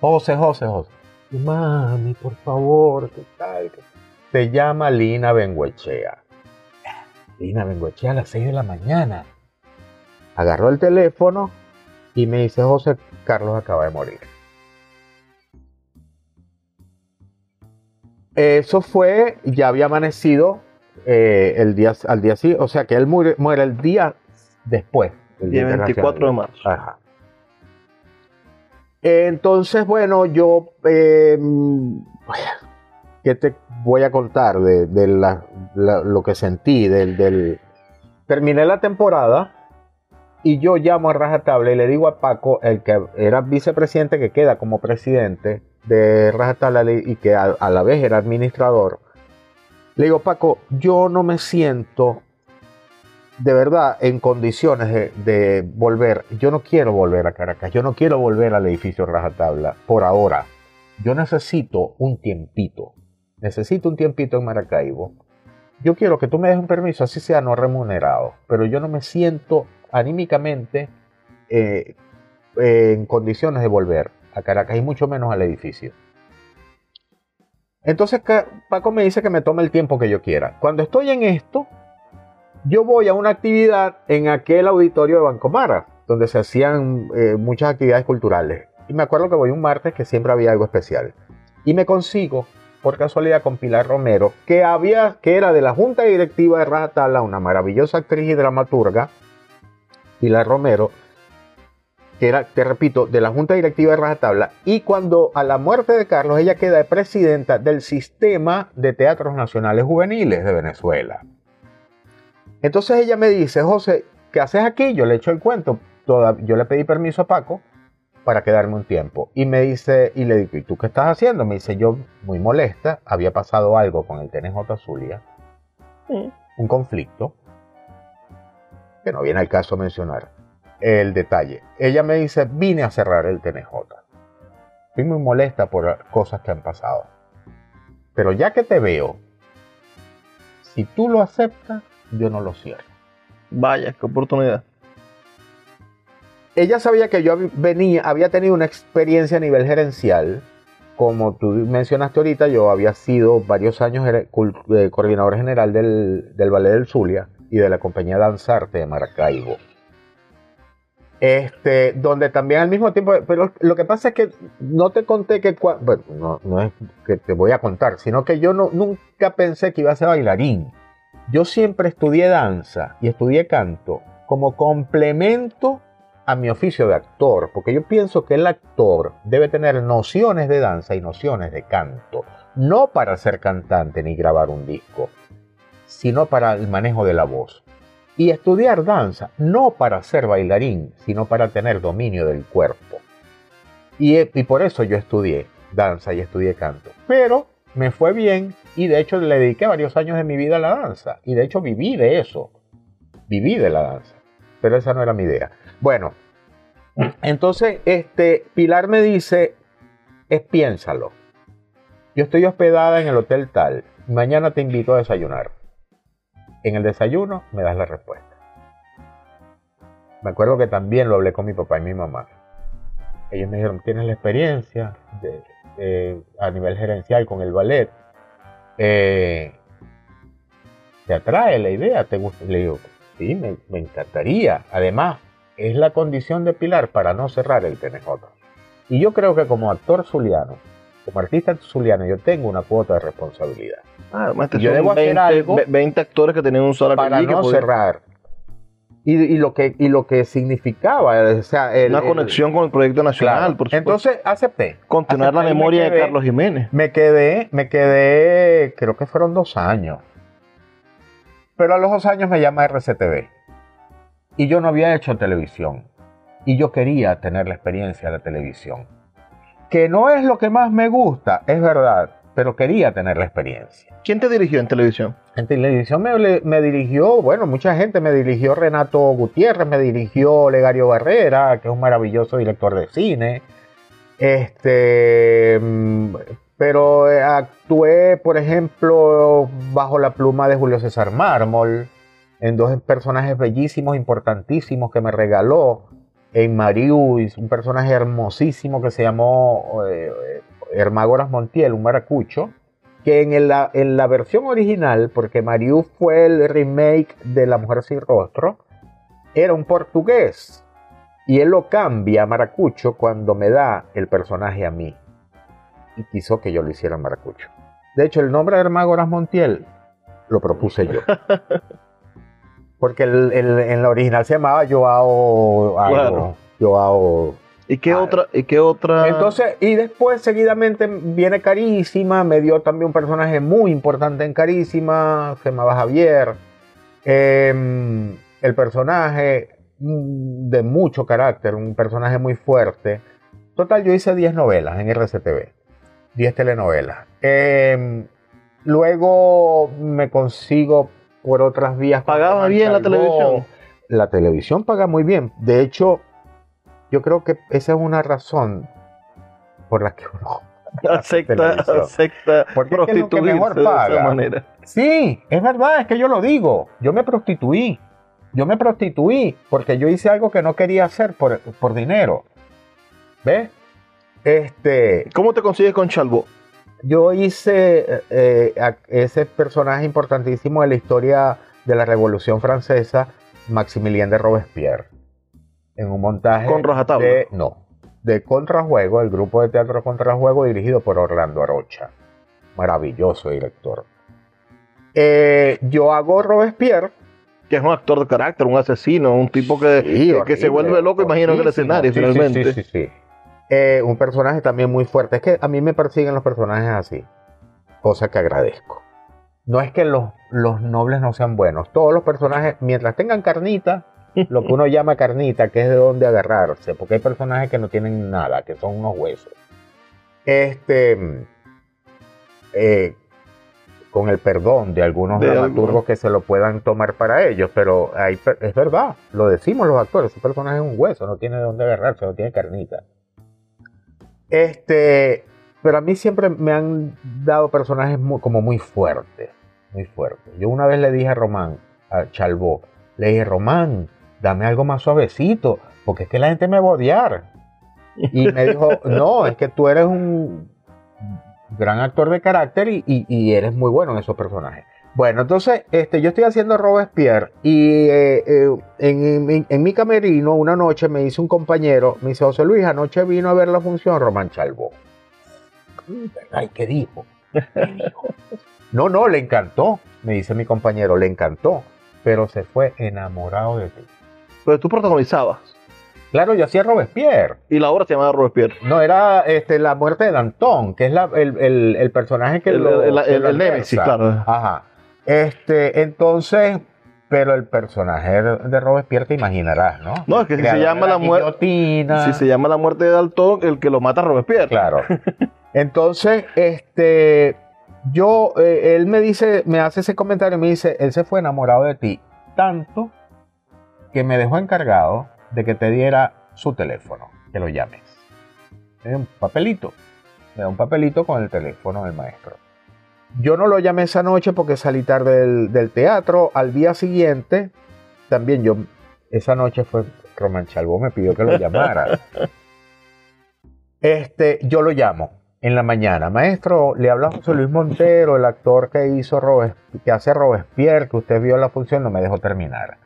José, José, José. Mami, por favor, ¿qué tal? ¿Qué- Te llama Lina Benguechea. Lina Benguechea a las 6 de la mañana. Agarró el teléfono y me dice, José, Carlos acaba de morir. Eso fue, ya había amanecido eh, el día, al día siguiente, o sea que él muere, muere el día después El día 24 de marzo. Ajá. Entonces, bueno, yo, eh, ¿qué te voy a contar de, lo que sentí? Del, Terminé la temporada y yo llamo a Rajatabla y le digo a Paco, el que era vicepresidente que queda como presidente de Rajatabla y que a, la vez era administrador, le digo, Paco, yo no me siento de verdad en condiciones de, volver. Yo no quiero volver a Caracas, yo no quiero volver al edificio Rajatabla por ahora. Yo necesito un tiempito. Necesito un tiempito en Maracaibo. Yo quiero que tú me des un permiso, así sea no remunerado, pero yo no me siento anímicamente eh, en condiciones de volver a Caracas y mucho menos al edificio. Entonces Paco me dice que me tome el tiempo que yo quiera. Cuando estoy en esto, yo voy a una actividad en aquel auditorio de Bancomara, donde se hacían eh, muchas actividades culturales. Y me acuerdo que voy un martes que siempre había algo especial. Y me consigo, por casualidad, con Pilar Romero, que, había, que era de la Junta Directiva de Rajatala, una maravillosa actriz y dramaturga, Pilar Romero, que era, te repito, de la Junta Directiva de Rajatabla, y cuando a la muerte de Carlos ella queda de presidenta del Sistema de Teatros Nacionales Juveniles de Venezuela. Entonces ella me dice, José, ¿qué haces aquí? Yo le echo el cuento. yo le pedí permiso a Paco para quedarme un tiempo. Y me dice, y le digo, ¿y tú qué estás haciendo? Me dice, yo muy molesta, había pasado algo con el TNJ Zulia, un conflicto, que no viene al caso mencionar el detalle. Ella me dice, vine a cerrar el TNJ. Estoy muy molesta por cosas que han pasado. Pero ya que te veo, si tú lo aceptas, yo no lo cierro. Vaya, qué oportunidad. Ella sabía que yo venía, había tenido una experiencia a nivel gerencial. Como tú mencionaste ahorita, yo había sido varios años eh, coordinador general del, del Ballet del Zulia y de la compañía Danzarte de Maracaibo. Este, donde también al mismo tiempo, pero lo que pasa es que no te conté que, bueno, no, no es que te voy a contar, sino que yo no, nunca pensé que iba a ser bailarín. Yo siempre estudié danza y estudié canto como complemento a mi oficio de actor, porque yo pienso que el actor debe tener nociones de danza y nociones de canto, no para ser cantante ni grabar un disco, sino para el manejo de la voz. Y estudiar danza, no para ser bailarín, sino para tener dominio del cuerpo. Y, por eso yo estudié danza y estudié canto. Pero me fue bien y de hecho le dediqué varios años de mi vida a la danza. Y de hecho viví de eso. Viví de la danza. Pero esa no era mi idea. Bueno, entonces este, Pilar me dice, es piénsalo. Yo estoy hospedada en el hotel tal. Mañana te invito a desayunar. En el desayuno me das la respuesta. Me acuerdo que también lo hablé con mi papá y mi mamá. Ellos me dijeron, ¿tienes la experiencia a nivel gerencial con el ballet? Eh, ¿Te atrae la idea? ¿Te gusta? Le digo, sí, me, me, encantaría. Además, es la condición de Pilar para no cerrar el TNJ. Y yo creo que como actor zuliano, como artista zuliano, yo tengo una cuota de responsabilidad. Ah, yo debo 20, hacer algo 20 actores que tenían un solo para no cerrar. Y, lo que, y lo que significaba, o sea, una conexión con el proyecto nacional, por Entonces acepté. Continuar la memoria de Carlos Jiménez. Me quedé, me quedé, creo que fueron dos años. Pero a los dos años me llama RCTV. Y yo no había hecho televisión. Y yo quería tener la experiencia de la televisión. Que no es lo que más me gusta, es verdad pero quería tener la experiencia. ¿Quién te dirigió en televisión? En televisión me, dirigió, bueno, mucha gente, me dirigió Renato Gutiérrez, me dirigió Legario Barrera, que es un maravilloso director de cine. Este, mm, pero eh, actué, por ejemplo, bajo la pluma de Julio César Mármol, en dos personajes bellísimos, importantísimos que me regaló. En Marius, un personaje hermosísimo que se llamó eh, Hermagoras Montiel, un maracucho, que en la, en la versión original, porque Mariú fue el remake de La Mujer Sin Rostro, era un portugués. Y él lo cambia a maracucho cuando me da el personaje a mí. Y quiso que yo lo hiciera maracucho. De hecho, el nombre de Hermagoras Montiel lo propuse yo. Porque el- el- en la original se llamaba Joao algo. Claro. Joao. ¿Y qué otra? ¿Y qué otra? Entonces, y después seguidamente viene Carísima, me dio también un personaje muy importante en Carísima, se llamaba Javier. Eh, el personaje mm, de mucho carácter, un personaje muy fuerte. Total, yo hice 10 novelas en RCTV, 10 telenovelas. Eh, luego me consigo por otras vías. ¿Pagaba bien la televisión? La televisión paga muy bien. De hecho, yo creo que esa es una razón por la que uno... acepta, acepta Porque es que es lo que prostituirse mejor de esa paga. manera. Sí, es verdad, es que yo lo digo. Yo me prostituí. Yo me prostituí porque yo hice algo que no quería hacer por, por dinero. ¿Ves? Este, ¿Cómo te consigues con Chalbó? yo hice eh, eh, a- ese personaje importantísimo de la historia de la Revolución Francesa, Maximilien de Robespierre, en un montaje Con rajatabla. de no, de Contrajuego, el grupo de teatro Contrajuego dirigido por Orlando Arocha, maravilloso director. Eh, yo hago Robespierre, Que es un actor de carácter, un asesino, un tipo que, que- que se vuelve loco, imagino, en el escenario, sí, finalmente. Sí, sí, sí. Eh, un personaje también muy fuerte. Es que a mí me persiguen los personajes así, cosa que agradezco. No es que los, los nobles no sean buenos. Todos los personajes, mientras tengan carnita, lo que uno llama carnita, que es de donde agarrarse, porque hay personajes que no tienen nada, que son unos huesos. Este, eh, con el perdón de algunos De dramaturgos que se lo puedan tomar para ellos, pero hay, es verdad, lo decimos los actores, ese personaje es un hueso, no tiene de dónde agarrarse, no tiene carnita. Este, pero a mí siempre me han dado personajes muy- como muy fuertes, muy fuertes. Yo una vez le dije a Román, a Chalbó, le dije, Román, dame algo más suavecito, porque es que la gente me va a odiar. Y me dijo, no, es que tú eres un gran actor de carácter y, y- y eres muy bueno en esos personajes. Bueno, entonces este, yo estoy haciendo Robespierre y eh, eh, en, en- en mi camerino una noche me dice un compañero, me dice, José Luis, anoche vino a ver la función Román Chalbó. Ay, ¿qué dijo? ¿Qué dijo? No, no, le encantó, me dice mi compañero, le encantó, pero se fue enamorado de ti. Pero tú protagonizabas. Claro, yo hacía Robespierre. Y la obra se llamaba Robespierre. No, era este, la muerte de Danton, que es la- el, el- el personaje que El, lo, el, que lo alberga. claro. Ajá. Este, entonces, pero el personaje de Robespierre te imaginarás, ¿no? No, es que si se llama la muer- guillotina. Si se llama La muerte de Dalton, el que lo mata es Robespierre. Claro. Entonces, este, yo, eh, él me dice, me hace ese comentario, me dice, él se fue enamorado de ti tanto que me dejó encargado de que te diera su teléfono, que lo llames. Un papelito, me da un papelito con el teléfono del maestro. Yo no lo llamé esa noche porque salí tarde del, del teatro. Al día siguiente, también yo, esa noche fue, Román Chalbó me pidió que lo llamara. Este, yo lo llamo en la mañana. Maestro, le habla José Luis Montero, el actor que hizo Robes- que hace Robespierre, que usted vio la función, no me dejó terminar.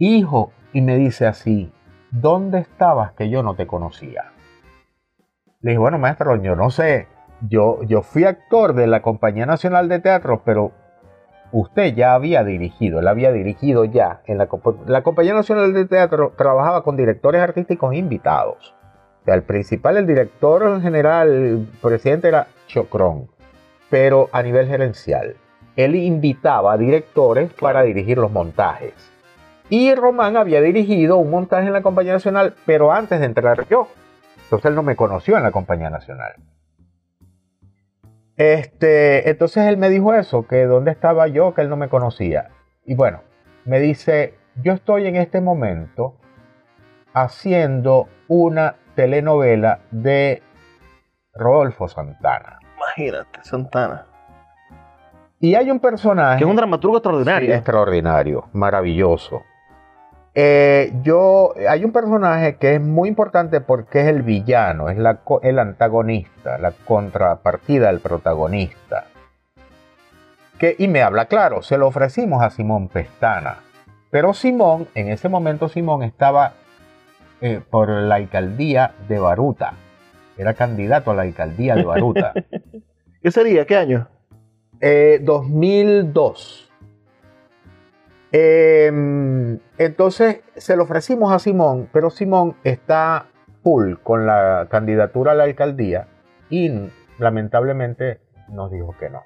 Hijo, y me dice así, ¿dónde estabas que yo no te conocía? Le dije, bueno, maestro, yo no sé. Yo, yo fui actor de la Compañía Nacional de Teatro, pero usted ya había dirigido, él había dirigido ya. En la, la Compañía Nacional de Teatro trabajaba con directores artísticos invitados. O sea, el principal, el director general, el presidente era Chocrón, pero a nivel gerencial. Él invitaba a directores para dirigir los montajes. Y Román había dirigido un montaje en la Compañía Nacional, pero antes de entrar yo. Entonces él no me conoció en la Compañía Nacional. Este, entonces él me dijo eso, que dónde estaba yo, que él no me conocía. Y bueno, me dice, yo estoy en este momento haciendo una telenovela de Rodolfo Santana. Imagínate, Santana. Y hay un personaje... Que es un dramaturgo Sí, extraordinario. extraordinario, maravilloso. Eh, yo, hay un personaje que es muy importante porque es el villano, es la, el antagonista, la contrapartida del protagonista. Que, y me habla claro, se lo ofrecimos a Simón Pestana. Pero Simón, en ese momento Simón estaba eh, por la alcaldía de Baruta. Era candidato a la alcaldía de Baruta. ¿Qué sería? ¿Qué año? Eh, 2002. Em, entonces se lo ofrecimos a Simón, pero Simón está full con la candidatura a la alcaldía y lamentablemente nos dijo que no,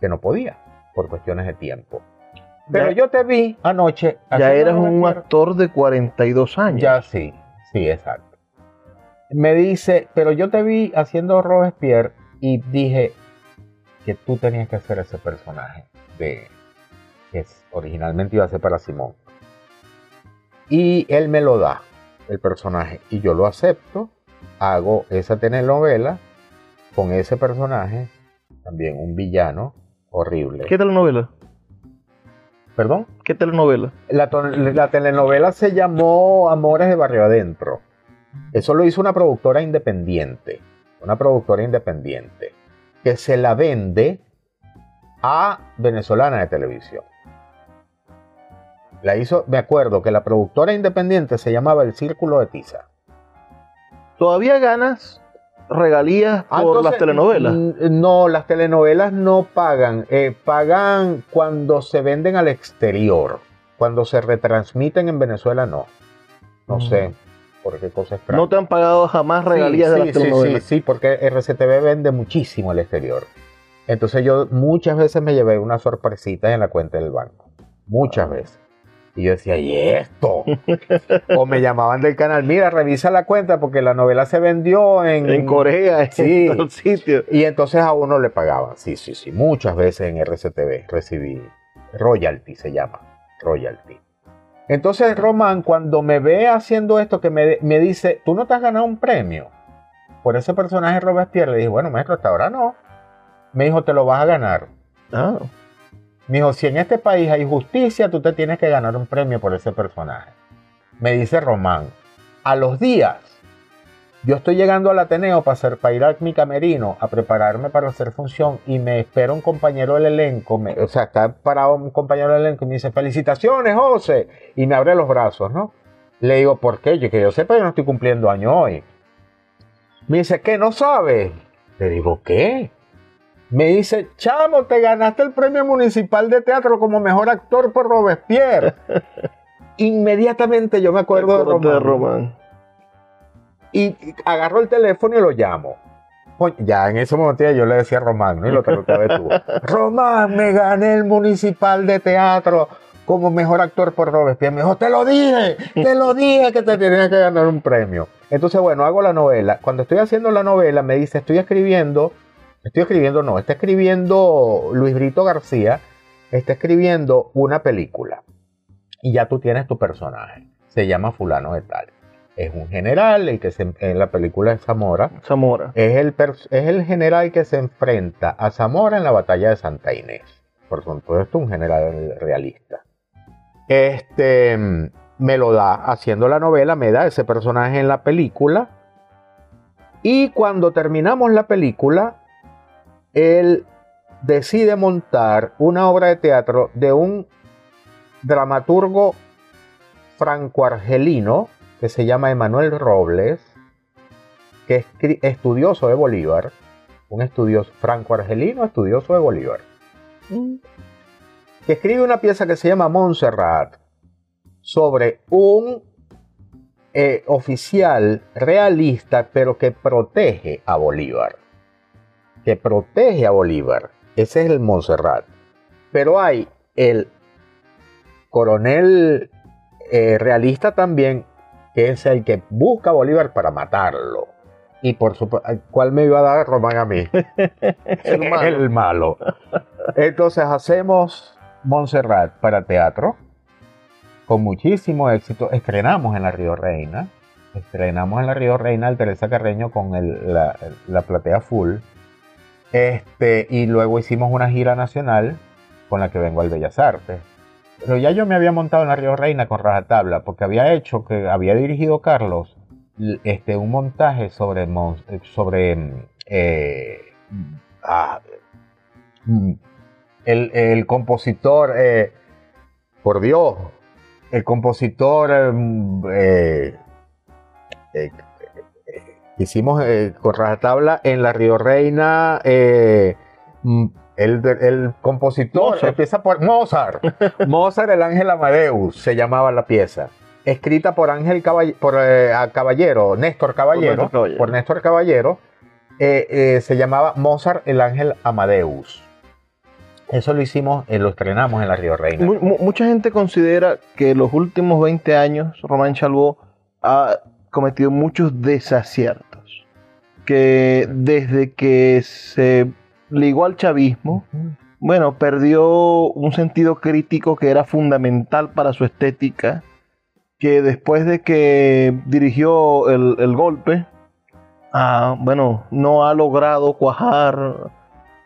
que no podía por cuestiones de tiempo. Pero Ya- yo te vi anoche. Ya eres un actor de 42 años. Ya sí, sí, exacto. Me dice, pero yo te vi haciendo Robespierre y dije que tú tenías que hacer ese personaje de que originalmente iba a ser para Simón. Y él me lo da, el personaje, y yo lo acepto, hago esa telenovela con ese personaje, también un villano horrible. ¿Qué telenovela? ¿Perdón? ¿Qué telenovela? La, la telenovela se llamó Amores de Barrio Adentro. Eso lo hizo una productora independiente. Una productora independiente. Que se la vende a venezolana de televisión. La hizo, me acuerdo que la productora independiente se llamaba El Círculo de Tiza. ¿Todavía ganas regalías por Ah, entonces, las telenovelas? No, las telenovelas no pagan. eh, pagan cuando se venden al exterior. Cuando se retransmiten en Venezuela, no. No Mm. sé por qué cosa extraña. No te han pagado jamás regalías sí, de sí, las telenovelas. sí, sí, porque RCTV vende muchísimo al exterior. Entonces yo muchas veces me llevé unas sorpresitas en la cuenta del banco. Muchas Ah. veces. Y yo decía, ¿y esto? o me llamaban del canal, mira, revisa la cuenta porque la novela se vendió en... En Corea, Sí. en todo sitio. Y entonces a uno le pagaban. Sí, sí, sí. Muchas veces en RCTV recibí royalty, se llama. Royalty. Entonces Román, cuando me ve haciendo esto, que me, me dice, ¿tú no te has ganado un premio? Por ese personaje Robespierre. Le dije, bueno, maestro, hasta ahora no. Me dijo, te lo vas a ganar. Ah, Me dijo, si en este país hay justicia, tú te tienes que ganar un premio por ese personaje. Me dice Román, a los días, yo estoy llegando al Ateneo para, hacer, para ir a mi camerino a prepararme para hacer función y me espera un compañero del elenco, me- o sea, está parado un compañero del elenco y me dice, felicitaciones, José, y me abre los brazos, ¿no? Le digo, ¿por qué? Yo que yo sepa, yo no estoy cumpliendo año hoy. Me dice, ¿qué? ¿No sabes? Le digo, ¿qué? Me dice, chamo, te ganaste el premio municipal de teatro como mejor actor por Robespierre. Inmediatamente yo me acuerdo de Román. de Román. Y agarro el teléfono y lo llamo. Ya en ese momento ya yo le decía a Román, ¿no? Y lo trataba de tú. Román, me gané el municipal de teatro como mejor actor por Robespierre. Me dijo, te lo dije, te lo dije que te tenías que ganar un premio. Entonces, bueno, hago la novela. Cuando estoy haciendo la novela, me dice, estoy escribiendo, estoy escribiendo, no, está escribiendo Luis Brito García, está escribiendo una película. Y ya tú tienes tu personaje. Se llama fulano de tal. Es un general, el que se, en la película de Zamora, Zamora. es el, es el general que se enfrenta a Zamora en la batalla de Santa Inés. Por supuesto, un general realista. Este me lo da haciendo la novela, me da ese personaje en la película. Y cuando terminamos la película, él decide montar una obra de teatro de un dramaturgo franco-argelino que se llama Emanuel Robles, que es estudioso de Bolívar, un estudioso franco-argelino estudioso de Bolívar, que escribe una pieza que se llama Montserrat sobre un eh, oficial realista, pero que protege a Bolívar. Que protege a Bolívar. Ese es el Montserrat. Pero hay el coronel eh, realista también, que es el que busca a Bolívar para matarlo. Y por supuesto, ¿cuál me iba a dar Román a mí? El malo. El malo. Entonces hacemos Montserrat para teatro con muchísimo éxito. Estrenamos en la Río Reina. Estrenamos en la Río Reina el Teresa Carreño con el- la, la platea full. Este, y luego hicimos una gira nacional con la que vengo al Bellas Artes. Pero ya yo me había montado en la Río Reina con rajatabla, porque había hecho, que había dirigido Carlos, este, un montaje sobre, sobre mm, eh, ah, mm, el, el compositor, eh, por Dios, el compositor eh, mm, hicimos eh, con rajatabla en la Río Reina, eh, mm, El, el compositor Mozart. empieza por Mozart. Mozart, el ángel Amadeus, se llamaba la pieza. Escrita por Ángel Caball- por, eh, Caballero, Néstor Caballero, por Néstor Caballero, eh, se llamaba Mozart, el ángel Amadeus. Eso lo hicimos, lo estrenamos en la Río Reina. Mu- mu- mucha gente considera que los últimos 20 años Román Chalbó ha cometido muchos desaciertos. Que desde que se ligó al chavismo, bueno, perdió un sentido crítico que era fundamental para su estética. Que después de que dirigió el, el golpe, ah, bueno, no ha logrado cuajar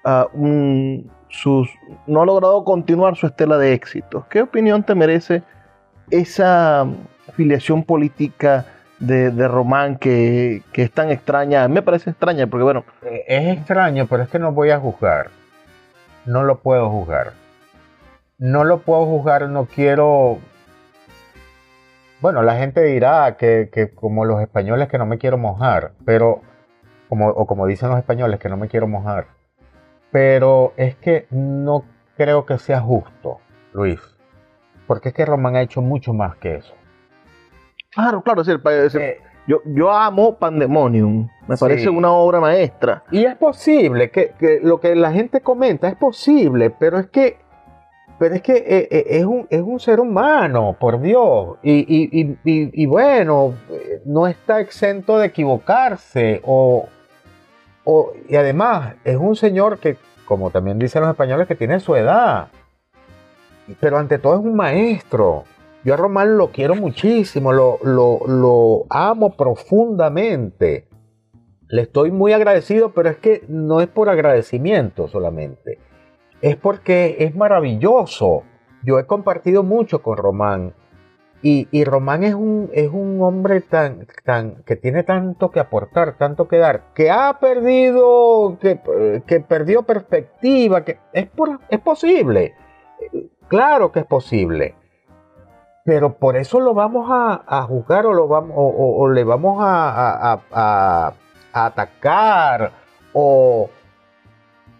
ah, un- sus, no ha logrado continuar su estela de éxitos. ¿Qué opinión te merece esa filiación política de, de Román que, que es tan extraña? Me parece extraña porque, bueno, Eh, Es extraño, pero es que no voy a juzgar. No lo puedo juzgar. No lo puedo juzgar, no quiero... Bueno, la gente dirá que, que como los españoles que no me quiero mojar, pero... Como, o como dicen los españoles que no me quiero mojar. Pero es que no creo que sea justo, Luis. Porque es que Román ha hecho mucho más que eso. Claro, claro, es decir, pa- es decir, Eh, yo, yo amo Pandemonium, me Sí. parece una obra maestra. Y es posible que, que lo que la gente comenta es posible, pero es que, pero es que eh, eh, es, un, es un ser humano, por Dios. Y, y- y- y- y bueno, no está exento de equivocarse. O, o- y además, es un señor que, como también dicen los españoles, que tiene su edad. Pero ante todo es un maestro. Yo a Román lo quiero muchísimo, lo, lo, amo profundamente. Le estoy muy agradecido, pero es que no es por agradecimiento solamente. Es porque es maravilloso. Yo he compartido mucho con Román. Y, y Román es un, es un hombre tan, tan, que tiene tanto que aportar, tanto que dar, que ha perdido, que, que perdió perspectiva, que es, por- es posible. Claro que es posible. Pero por eso lo vamos a, a juzgar o, lo vamos, o, o- o le vamos a, a- a- atacar. O,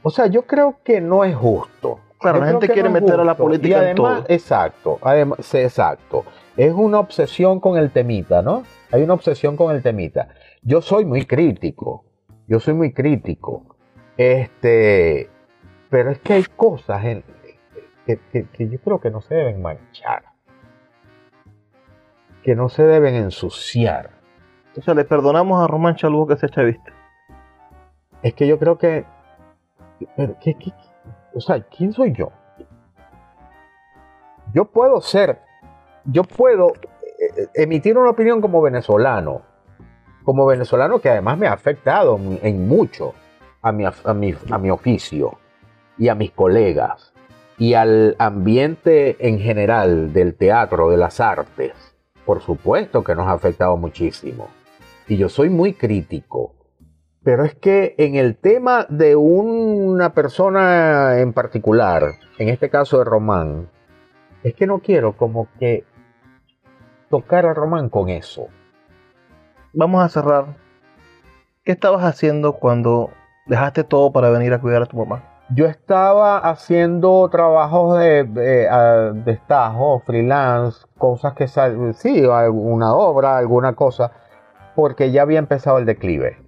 o sea, yo creo que no es justo. Claro, Yo la gente quiere no meter a la política Y en además, todo. Exacto, además, sí, exacto. Es una obsesión con el temita, ¿no? Hay una obsesión con el temita. Yo soy muy crítico. Yo soy muy crítico. Este, pero es que hay cosas en- que, que- que yo creo que no se deben manchar. Que no se deben ensuciar. O sea, le perdonamos a Román Chalbó que sea chavista. Es que yo creo que. pero, ¿qué- o sea, ¿quién soy yo? Yo puedo ser. Yo puedo eh, emitir una opinión como venezolano. Como venezolano que además me ha afectado en- mucho a mi, a, mi, a mi oficio y a mis colegas y al ambiente en general del teatro, de las artes. Por supuesto que nos ha afectado muchísimo. Y yo soy muy crítico. Pero es que en el tema de una persona en particular, en este caso de Román, es que no quiero como que tocar a Román con eso. Vamos a cerrar. ¿Qué estabas haciendo cuando dejaste todo para venir a cuidar a tu mamá? Yo estaba haciendo trabajos de, de, estajo, freelance, cosas que sal, sí, alguna obra, alguna cosa, porque ya había empezado el declive.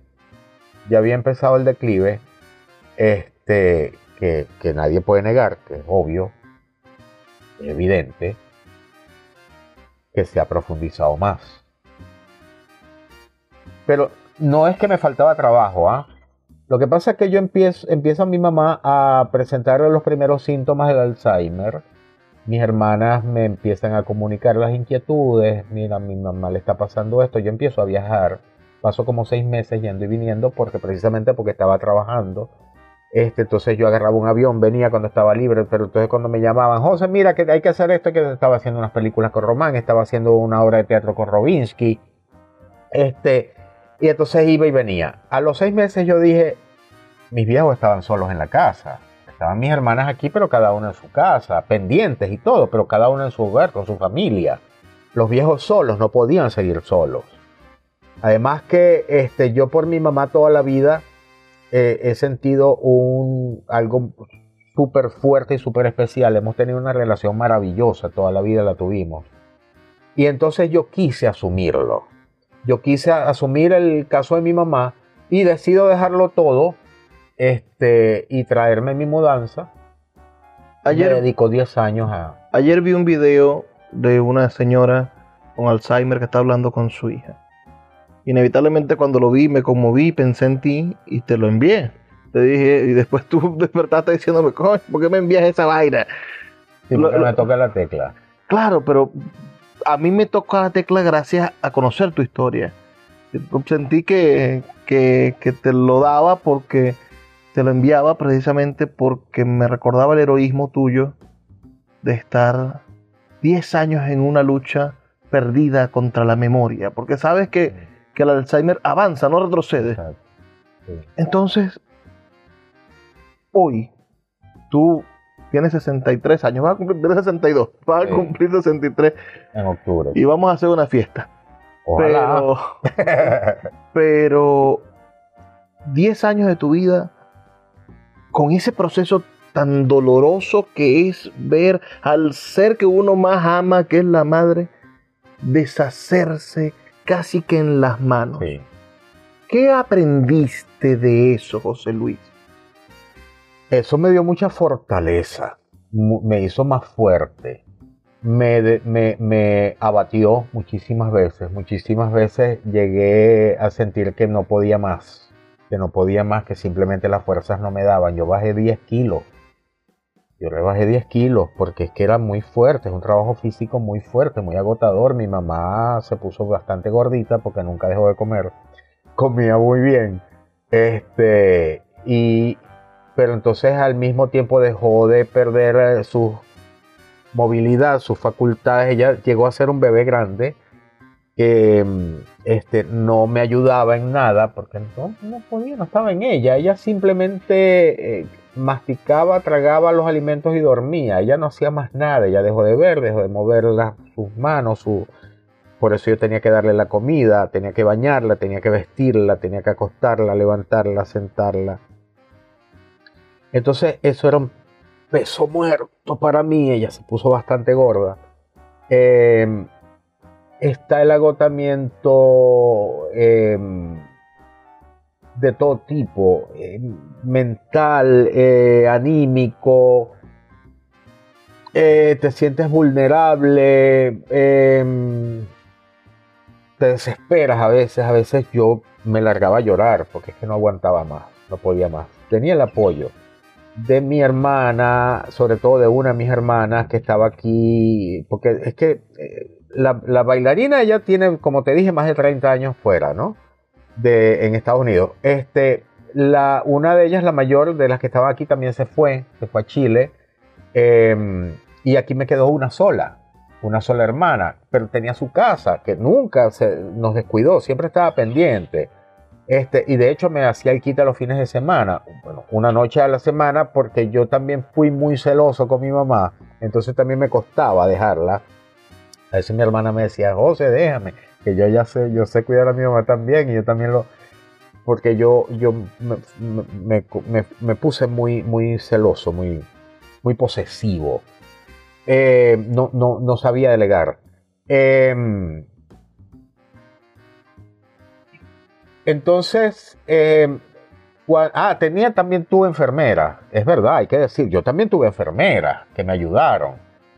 Ya había empezado el declive, este, que, nadie puede negar, que es obvio, evidente, que se ha profundizado más. Pero no es que me faltaba trabajo, ¿ah? Lo que pasa es que yo empiezo, empieza mi mamá a presentar los primeros síntomas del Alzheimer. Mis hermanas me empiezan a comunicar las inquietudes. Mira, a mi mamá le está pasando esto. Yo empiezo a viajar. Paso como seis meses yendo y viniendo porque precisamente porque estaba trabajando. Este, entonces yo agarraba un avión, venía cuando estaba libre, pero entonces cuando me llamaban, José, mira que hay que hacer esto, que estaba haciendo unas películas con Román, estaba haciendo una obra de teatro con Robinsky. Este, y entonces iba y venía. A los seis meses yo dije, mis viejos estaban solos en la casa. Estaban mis hermanas aquí, pero cada una en su casa, pendientes y todo, pero cada una en su hogar, con su familia. Los viejos solos no podían seguir solos. Además que este, yo por mi mamá toda la vida eh, he sentido un, algo súper fuerte y súper especial. Hemos tenido una relación maravillosa, toda la vida la tuvimos. Y entonces yo quise asumirlo. Yo quise asumir el caso de mi mamá y decido dejarlo todo este, y traerme mi mudanza. Ayer, Me dedico 10 años a... ayer vi un video de una señora con Alzheimer que está hablando con su hija. Inevitablemente cuando lo vi me conmoví, pensé en ti y te lo envié. Te dije, y después tú despertaste diciéndome, coño, ¿por qué me envías esa vaina? Sí, porque lo- me toca la tecla. Claro, pero a mí me tocó la tecla gracias a conocer tu historia. Sentí que, que, que te lo daba porque te lo enviaba precisamente porque me recordaba el heroísmo tuyo de estar 10 años en una lucha perdida contra la memoria. Porque sabes que, que el Alzheimer avanza, no retrocede. Entonces, hoy, tú tienes 63 años, vas a cumplir tienes 62, vas Sí. a cumplir 63 En octubre. y vamos a hacer una fiesta. Ojalá. Pero, pero 10 años de tu vida con ese proceso tan doloroso que es ver al ser que uno más ama, que es la madre, deshacerse casi que en las manos. Sí. ¿Qué aprendiste de eso, José Luis? Eso me dio mucha fortaleza, me hizo más fuerte, me, abatió muchísimas veces, muchísimas veces llegué a sentir que no podía más, que no podía más, que simplemente las fuerzas no me daban. Yo bajé 10 kilos, yo rebajé 10 kilos porque es que era muy fuerte, es un trabajo físico muy fuerte, muy agotador. Mi mamá se puso bastante gordita porque nunca dejó de comer, comía muy bien. Este, y, pero entonces al mismo tiempo dejó de perder eh, su movilidad, sus facultades. Ella llegó a ser un bebé grande que mm, este, no me ayudaba en nada porque no, no podía, no estaba en ella. Ella simplemente eh, masticaba, tragaba los alimentos y dormía. Ella no hacía más nada. Ella dejó de ver, dejó de mover las- sus manos, su, por eso yo tenía que darle la comida, tenía que bañarla, tenía que vestirla, tenía que acostarla, levantarla, sentarla. Entonces eso era un peso muerto para mí, ella se puso bastante gorda. Eh, está el agotamiento eh, de todo tipo, eh, mental, eh, anímico, eh, te sientes vulnerable, te desesperas a veces, a veces yo me largaba a llorar porque es que no aguantaba más, no podía más. Tenía el apoyo de mi hermana, sobre todo de una de mis hermanas que estaba aquí, porque es que eh, la, la bailarina ella tiene, como te dije, más de 30 años fuera, ¿no? De, en Estados Unidos. Este, la, una de ellas, la mayor de las que estaba aquí, también se fue, se fue a Chile, eh, y aquí me quedó una sola, una sola hermana, pero tenía su casa, que nunca se, nos descuidó, siempre estaba pendiente. Este, y de hecho me hacía el quita los fines de semana, bueno, una noche a la semana, porque yo también fui muy celoso con mi mamá, entonces también me costaba dejarla. A veces mi hermana me decía, José, déjame, que yo ya sé, yo sé cuidar a mi mamá también, y yo también lo, porque yo, yo me, me- me- puse muy, muy celoso, muy, muy posesivo. Eh, no, no, no sabía delegar. Em, entonces, em, ah, tenía también tuve enfermera, es verdad, hay que decir, yo también tuve enfermera que me ayudaron,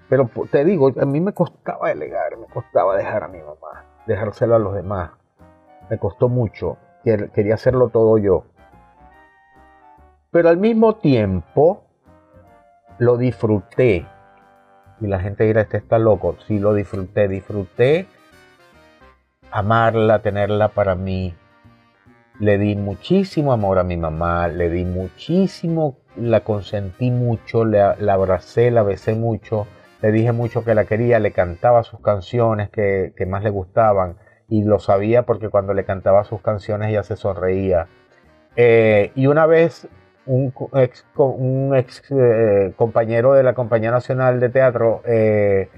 pero te digo, a mí me costaba delegar, me costaba dejar a mi mamá, dejárselo a los demás, me costó mucho, quer- quería hacerlo todo yo. Pero al mismo tiempo lo disfruté. Y la gente dirá, este está loco. Sí, lo disfruté, disfruté amarla, tenerla para mí. Le di muchísimo amor a mi mamá, le di muchísimo, la consentí mucho, la, abracé, la besé mucho, le dije mucho que la quería, le cantaba sus canciones que, que más le gustaban y lo sabía porque cuando le cantaba sus canciones ella se sonreía. Eh, y una vez un ex, eh, compañero de la Compañía Nacional de Teatro eh,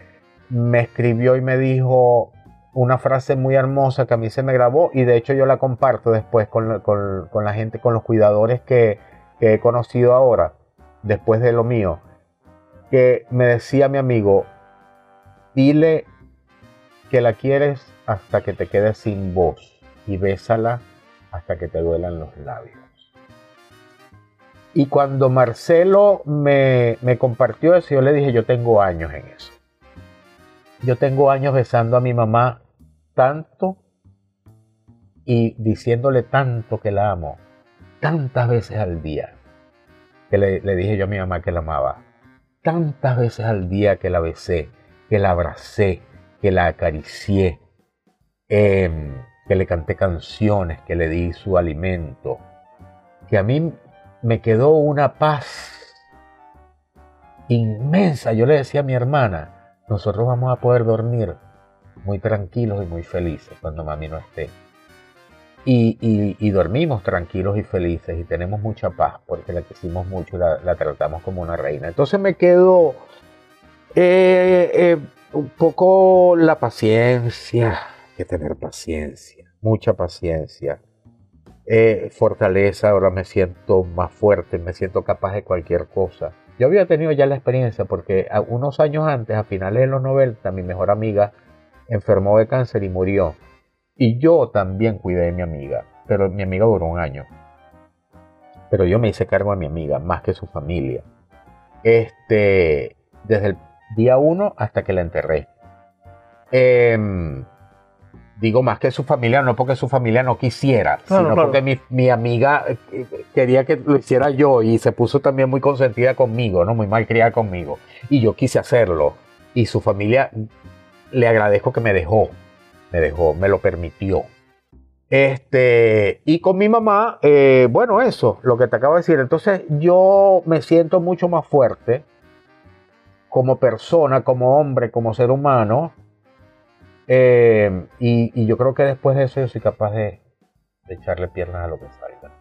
me escribió y me dijo una frase muy hermosa que a mí se me grabó y de hecho yo la comparto después con, con la gente, con los cuidadores que, que he conocido ahora. después de lo mío, que me decía mi amigo, dile que la quieres hasta que te quedes sin voz y bésala hasta que te duelan los labios. Y cuando Marcelo me, me compartió eso, yo le dije, yo tengo años en eso. Yo tengo años besando a mi mamá tanto y diciéndole tanto que la amo, tantas veces al día, que le, dije yo a mi mamá que la amaba, tantas veces al día que la besé, que la abracé, que la acaricié, em, que le canté canciones, que le di su alimento, que a mí me quedó una paz inmensa. Yo le decía a mi hermana, nosotros vamos a poder dormir muy tranquilos y muy felices cuando mami no esté. Y, dormimos tranquilos y felices y tenemos mucha paz porque la quisimos mucho y la, tratamos como una reina. Entonces me quedo eh, eh, un poco la paciencia, hay que tener paciencia, mucha paciencia. Eh, fortaleza, ahora me siento más fuerte, me siento capaz de cualquier cosa. Yo había tenido ya la experiencia porque unos años antes, a finales de los 90, mi mejor amiga enfermó de cáncer y murió. Y yo también cuidé de mi amiga, pero mi amiga duró un año. Pero yo me hice cargo de mi amiga, más que su familia. Este, desde el día uno hasta que la enterré. Em, digo más que su familia, no porque su familia no quisiera, sino porque mi, mi, amiga eh, quería que lo hiciera yo y se puso también muy consentida conmigo, ¿no? Muy mal criada conmigo. Y yo quise hacerlo. Y su familia le agradezco que me dejó, me dejó, me lo permitió. Este, y con mi mamá, eh, bueno, eso, lo que te acabo de decir. Entonces yo me siento mucho más fuerte como persona, como hombre, como ser humano. Eh, y, yo creo que después de eso yo soy capaz de, de echarle piernas a lo que salga.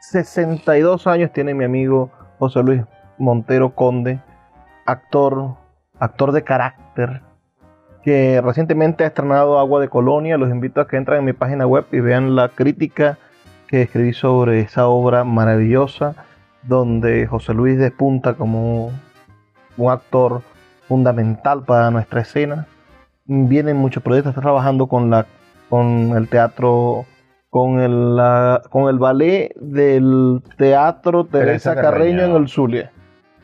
62 años tiene mi amigo José Luis Montero Conde, actor, actor de carácter, que recientemente ha estrenado Agua de Colonia. Los invito a que entren en mi página web y vean la crítica que escribí sobre esa obra maravillosa, donde José Luis despunta como un actor fundamental para nuestra escena. Vienen muchos proyectos, está trabajando con, la, con el teatro, con el, con el ballet del Teatro Teresa, Carreño, en el Zulia.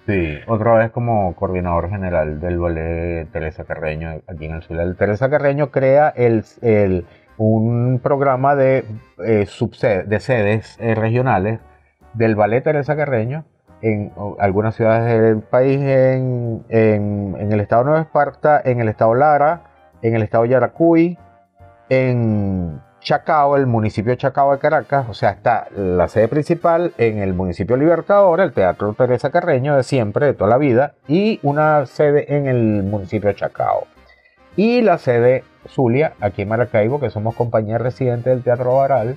Sí, otra vez como coordinador general del ballet Teresa Carreño aquí en el Zulia. Teresa Carreño crea el, el un programa de, eh, de sedes eh, regionales del ballet Teresa Carreño en algunas ciudades del país, en, el estado de Nueva Esparta, en el estado Lara, en el estado Yaracuy, en Chacao, el municipio de Chacao de Caracas, o sea, está la sede principal en el municipio Libertador, el Teatro Teresa Carreño de siempre, de toda la vida, y una sede en el municipio de Chacao. Y la sede Zulia, aquí en Maracaibo, que somos compañía residente del Teatro Baral,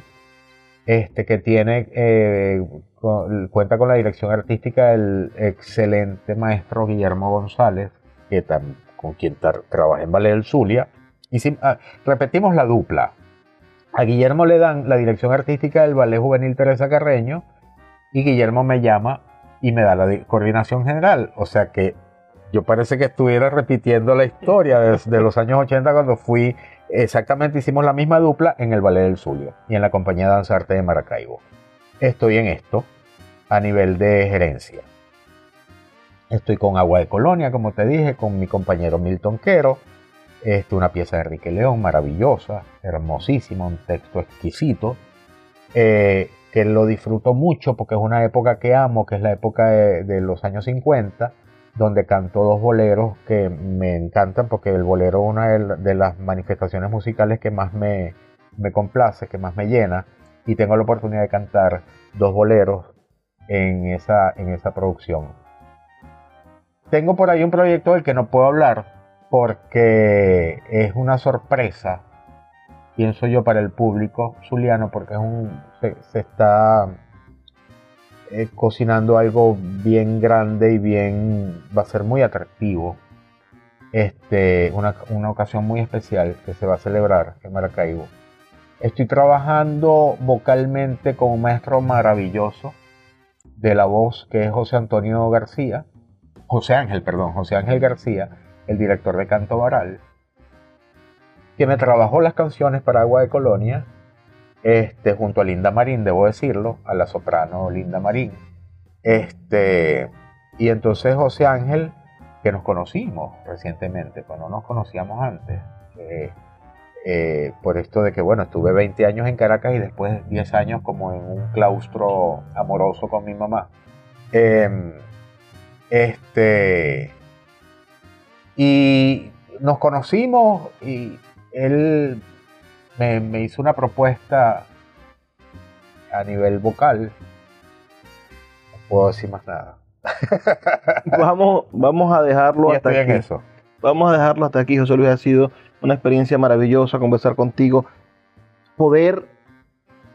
este, que tiene, eh, cuenta con la dirección artística del excelente maestro Guillermo González, que con quien trabaja en Ballet del Zulia. Y ah, repetimos la dupla. A Guillermo le dan la dirección artística del Ballet Juvenil Teresa Carreño y Guillermo me llama y me da la coordinación general. O sea que yo parece que estuviera repitiendo la historia desde los años 80 cuando fui Exactamente hicimos la misma dupla en el Ballet del Zulia y en la compañía Danzarte de Maracaibo. Estoy en esto a nivel de gerencia. Estoy con Agua de Colonia, como te dije, con mi compañero Milton Quero. Esto, una pieza de Enrique León maravillosa, hermosísima, un texto exquisito, eh, que lo disfruto mucho porque es una época que amo, que es la época de, los años 50 donde canto dos boleros que me encantan porque el bolero es una de las manifestaciones musicales que más me, complace, que más me llena y tengo la oportunidad de cantar dos boleros en esa, en esa producción. Tengo por ahí un proyecto del que no puedo hablar porque es una sorpresa, pienso yo, para el público zuliano porque es un, se está eh, cocinando algo bien grande y bien, va a ser muy atractivo. Este, una, una ocasión muy especial que se va a celebrar en Maracaibo. Estoy trabajando vocalmente con un maestro maravilloso de la voz que es José Antonio García, José Ángel, perdón, José Ángel García, el director de Canto Baral, que me trabajó las canciones para Agua de Colonia, este, junto a Linda Marín, debo decirlo, a la soprano Linda Marín. Este, y entonces José Ángel, que nos conocimos recientemente, pues no nos conocíamos antes, eh, por esto de que, bueno, estuve 20 años en Caracas y después 10 años como en un claustro amoroso con mi mamá. Em, este, y nos conocimos y él me, hizo una propuesta a nivel vocal. No puedo decir más nada. vamos, vamos a dejarlo hasta aquí. eso. Vamos a dejarlo hasta aquí, José Luis. Ha sido una experiencia maravillosa conversar contigo. Poder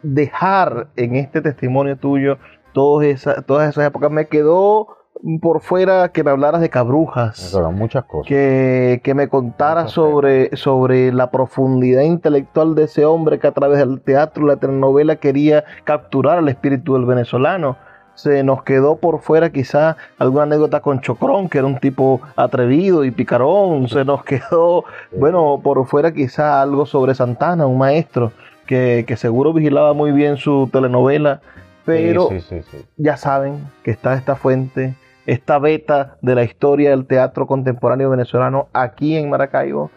dejar en este testimonio tuyo todas esas, todas esas épocas. Me quedó por fuera que me hablaras de cabrujas. muchas cosas. Que, me contaras sobre, sobre la profundidad intelectual de ese hombre que a través del teatro, la telenovela quería capturar al espíritu del venezolano. Se nos quedó por fuera quizá alguna anécdota con Chocrón, que era un tipo atrevido y picarón. Se nos quedó, bueno, por fuera quizá algo sobre Santana, un maestro que, que seguro vigilaba muy bien su telenovela. Pero ya saben que está esta fuente esta beta de la historia del teatro contemporáneo venezolano aquí en Maracaibo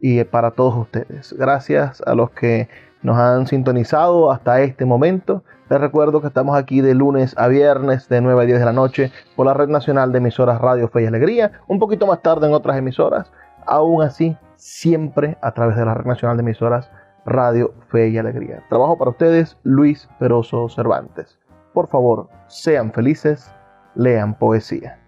y para todos ustedes. Gracias a los que nos han sintonizado hasta este momento. Les recuerdo que estamos aquí de lunes a viernes de 9 a 10 de la noche por la Red Nacional de Emisoras Radio Fe y Alegría, un poquito más tarde en otras emisoras, aún así siempre a través de la Red Nacional de Emisoras Radio Fe y Alegría. Trabajo para ustedes, Luis Peroso Cervantes. Por favor, sean felices lean poesía.